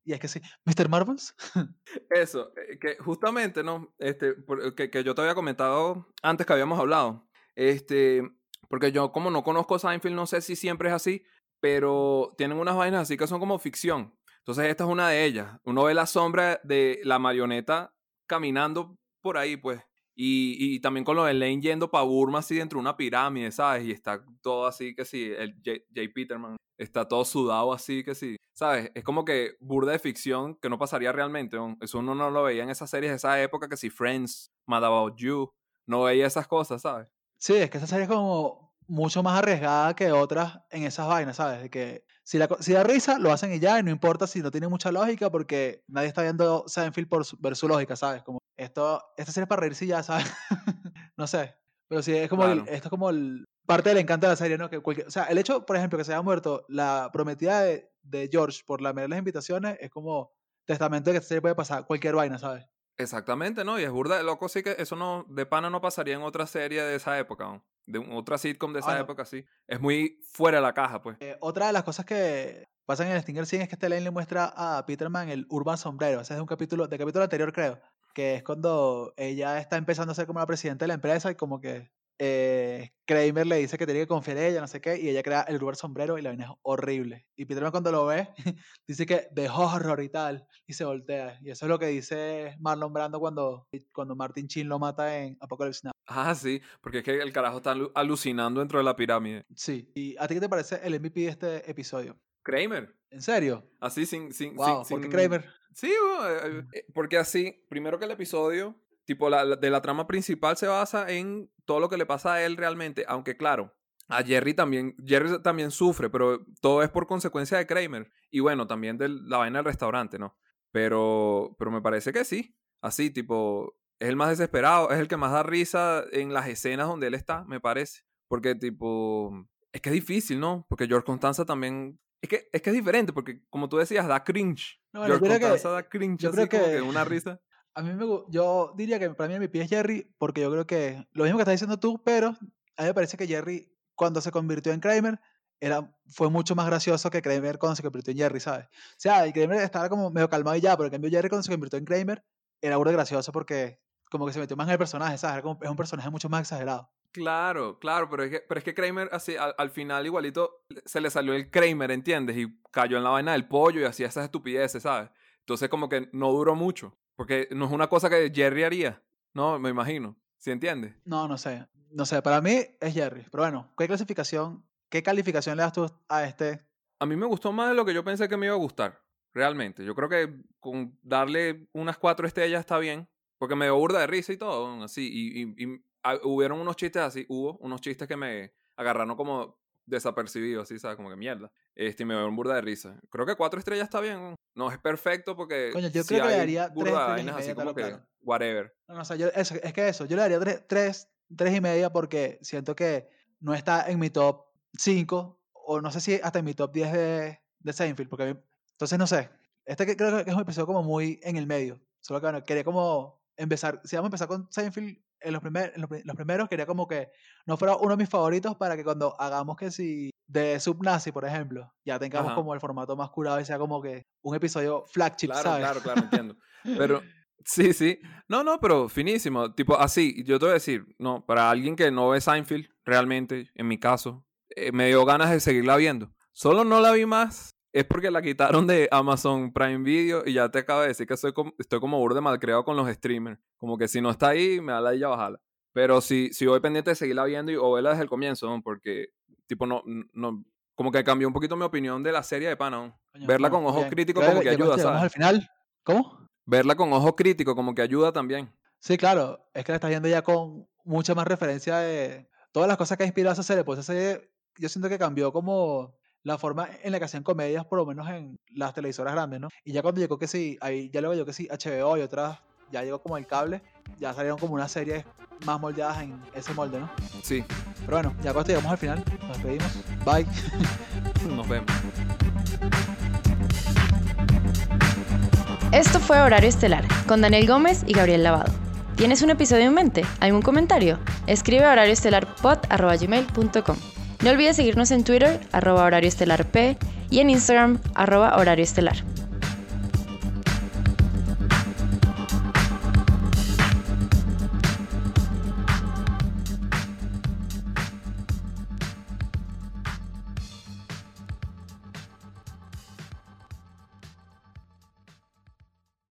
Y es que sí, Mr. Marbles.
Eso, eh, que justamente, ¿no? Este, por- que, que yo te había comentado antes que habíamos hablado. Este, porque yo como no conozco Seinfeld, no sé si siempre es así, pero tienen unas vainas así que son como ficción. Entonces esta es una de ellas. Uno ve la sombra de la marioneta caminando por ahí, pues. Y, también con lo de Lane yendo para Burma así dentro de una pirámide, ¿sabes? Y está todo así que sí, el J. J. Peterman está todo sudado así que sí, ¿sabes? Es como que burda de ficción que no pasaría realmente. Eso uno no lo veía en esas series de esa época que si Friends, Mad About You, no veía esas cosas, ¿sabes?
Sí, es que esa serie es como mucho más arriesgada que otras en esas vainas, ¿sabes? De que si, la, si da risa, lo hacen y ya, y no importa si no tiene mucha lógica, porque nadie está viendo Seinfeld por ver su lógica, ¿sabes? Como esto, esta serie es para reírse ya, ¿sabes? no sé. Pero sí, es como el- esto es como el, parte del encanto de la serie, ¿no? Que cualquier- o sea, el hecho, por ejemplo, que se haya muerto la prometida de, de George por la las invitaciones es como testamento de que esta serie puede pasar cualquier vaina, ¿sabes?
Exactamente, ¿no? Y es burda loco, sí que eso no, de pana no pasaría en otra serie de esa época, ¿no? De un- otra sitcom de esa
Ah, no.
época, sí. Es muy fuera de la caja, pues.
Eh, otra de las cosas que pasan en el Stinger Scene es que este Lane le muestra a Peterman el Urban Sombrero. Ese es de un capítulo, de capítulo anterior, creo. Que es cuando ella está empezando a ser como la presidenta de la empresa y como que eh, Kramer le dice que tiene que confiar en ella, no sé qué, y ella crea el Urban Sombrero y la vaina es horrible. Y Peterman cuando lo ve, dice que de horror y tal, y se voltea. Y eso es lo que dice Marlon Brando cuando, cuando Martin Chin lo mata en Apocalypse Now.
Ah, sí, porque es que el carajo está alu- alucinando dentro de la pirámide.
Sí. ¿Y a ti qué te parece el MVP de este episodio?
Kramer.
¿En serio?
Así sin... sin,
Wow,
sin,
¿por qué
sin-
Kramer?
Sí, eh, eh, porque así, primero que el episodio, tipo, la- de la trama principal se basa en todo lo que le pasa a él realmente, aunque claro, a Jerry también, Jerry también sufre, pero todo es por consecuencia de Kramer. Y bueno, también de la vaina del restaurante, ¿no? Pero, pero me parece que sí, así, tipo, es el más desesperado, es el que más da risa en las escenas donde él está, me parece. Porque, tipo, es que es difícil, ¿no? Porque George Constanza también... Es que, es que es diferente, porque como tú decías, da cringe.
No, bueno, yo creo que-
da cringe,
yo
así
creo
como
que-
una risa.
A mí me yo diría que para mí mi pie es Jerry, porque yo creo que lo mismo que estás diciendo tú, pero a mí me parece que Jerry, cuando se convirtió en Kramer, era, fue mucho más gracioso que Kramer cuando se convirtió en Jerry, ¿sabes? O sea, el Kramer estaba como medio calmado y ya, pero en cambio Jerry cuando se convirtió en Kramer era de gracioso porque como que se metió más en el personaje, ¿sabes? Como- es un personaje mucho más exagerado.
Claro, claro, pero es que, pero es que Kramer, así, al, al final igualito, se le salió el Kramer, ¿entiendes? Y cayó en la vaina del pollo y hacía esas estupideces, ¿sabes? Entonces como que no duró mucho, porque no es una cosa que Jerry haría, ¿no? Me imagino, ¿sí entiendes?
No, no sé, no sé, para mí es Jerry, pero bueno, ¿qué clasificación, qué calificación le das tú a este?
A mí me gustó más de lo que yo pensé que me iba a gustar, realmente. Yo creo que con darle unas cuatro estrellas está bien, porque me dio burda de risa y todo, así. Y, y- y, hubieron unos chistes así, hubo unos chistes que me agarraron como desapercibidos, así, ¿sabes? Como que mierda. Este, y me dio burda de risa. Creo que cuatro estrellas está bien. No es perfecto porque.
Coño, yo creo que le daría tres estrellas
así como que.
claro.
Whatever.
No, no, o sea, yo, eso- es que eso, yo le daría tres, tres, tres y media porque siento que no está en mi top 5 o no sé si hasta en mi top 10 de, de Seinfeld, porque a mí- entonces no sé, este que creo que es un episodio como muy en el medio, solo que bueno, quería como empezar, si vamos a empezar con Seinfeld en los, primer, en los, los primeros, quería como que no fuera uno de mis favoritos para que cuando hagamos que si de Subnazi, por ejemplo, ya tengamos
Ajá.
como el formato más curado y sea como que un episodio flagship,
Claro,
¿sabes?
claro, claro, entiendo. Pero, sí, sí. No, no, pero finísimo. Tipo, así, yo te voy a decir, no, para alguien que no ve Seinfeld, realmente, en mi caso, eh, me dio ganas de seguirla viendo. Solo no la vi más es porque la quitaron de Amazon Prime Video y ya te acabo de decir que soy como, estoy como burde malcriado con los streamers. Como que si no está ahí, me da la idea bajarla. Pero si, si voy pendiente de seguirla viendo y, o verla desde el comienzo, ¿no? porque tipo no, no, como que cambió un poquito mi opinión de la serie de Pana. Verla con ojos críticos como que ayuda, ¿sabes?
al final. ¿Cómo?
Verla con ojos críticos como que ayuda también.
Sí, claro. Es que la estás viendo ya con mucha más referencia de todas las cosas que ha inspirado esa serie. Pues esa serie, yo siento que cambió como la forma en la que hacían comedias, por lo menos en las televisoras grandes, ¿no? Y ya cuando llegó que sí, ahí ya luego llegó que sí, HBO y otras, ya llegó como el cable, ya salieron como unas series más moldeadas en ese molde, ¿no?
Sí.
Pero bueno, ya cuando llegamos al final, nos despedimos. Bye.
Nos vemos.
Esto fue Horario Estelar, con Daniel Gómez y Gabriel Lavado. ¿Tienes un episodio en mente? ¿Algún comentario? Escribe a horarioestelarpod.com. No olvides seguirnos en Twitter, arroba horario estelar P, y en Instagram, arroba horario estelar.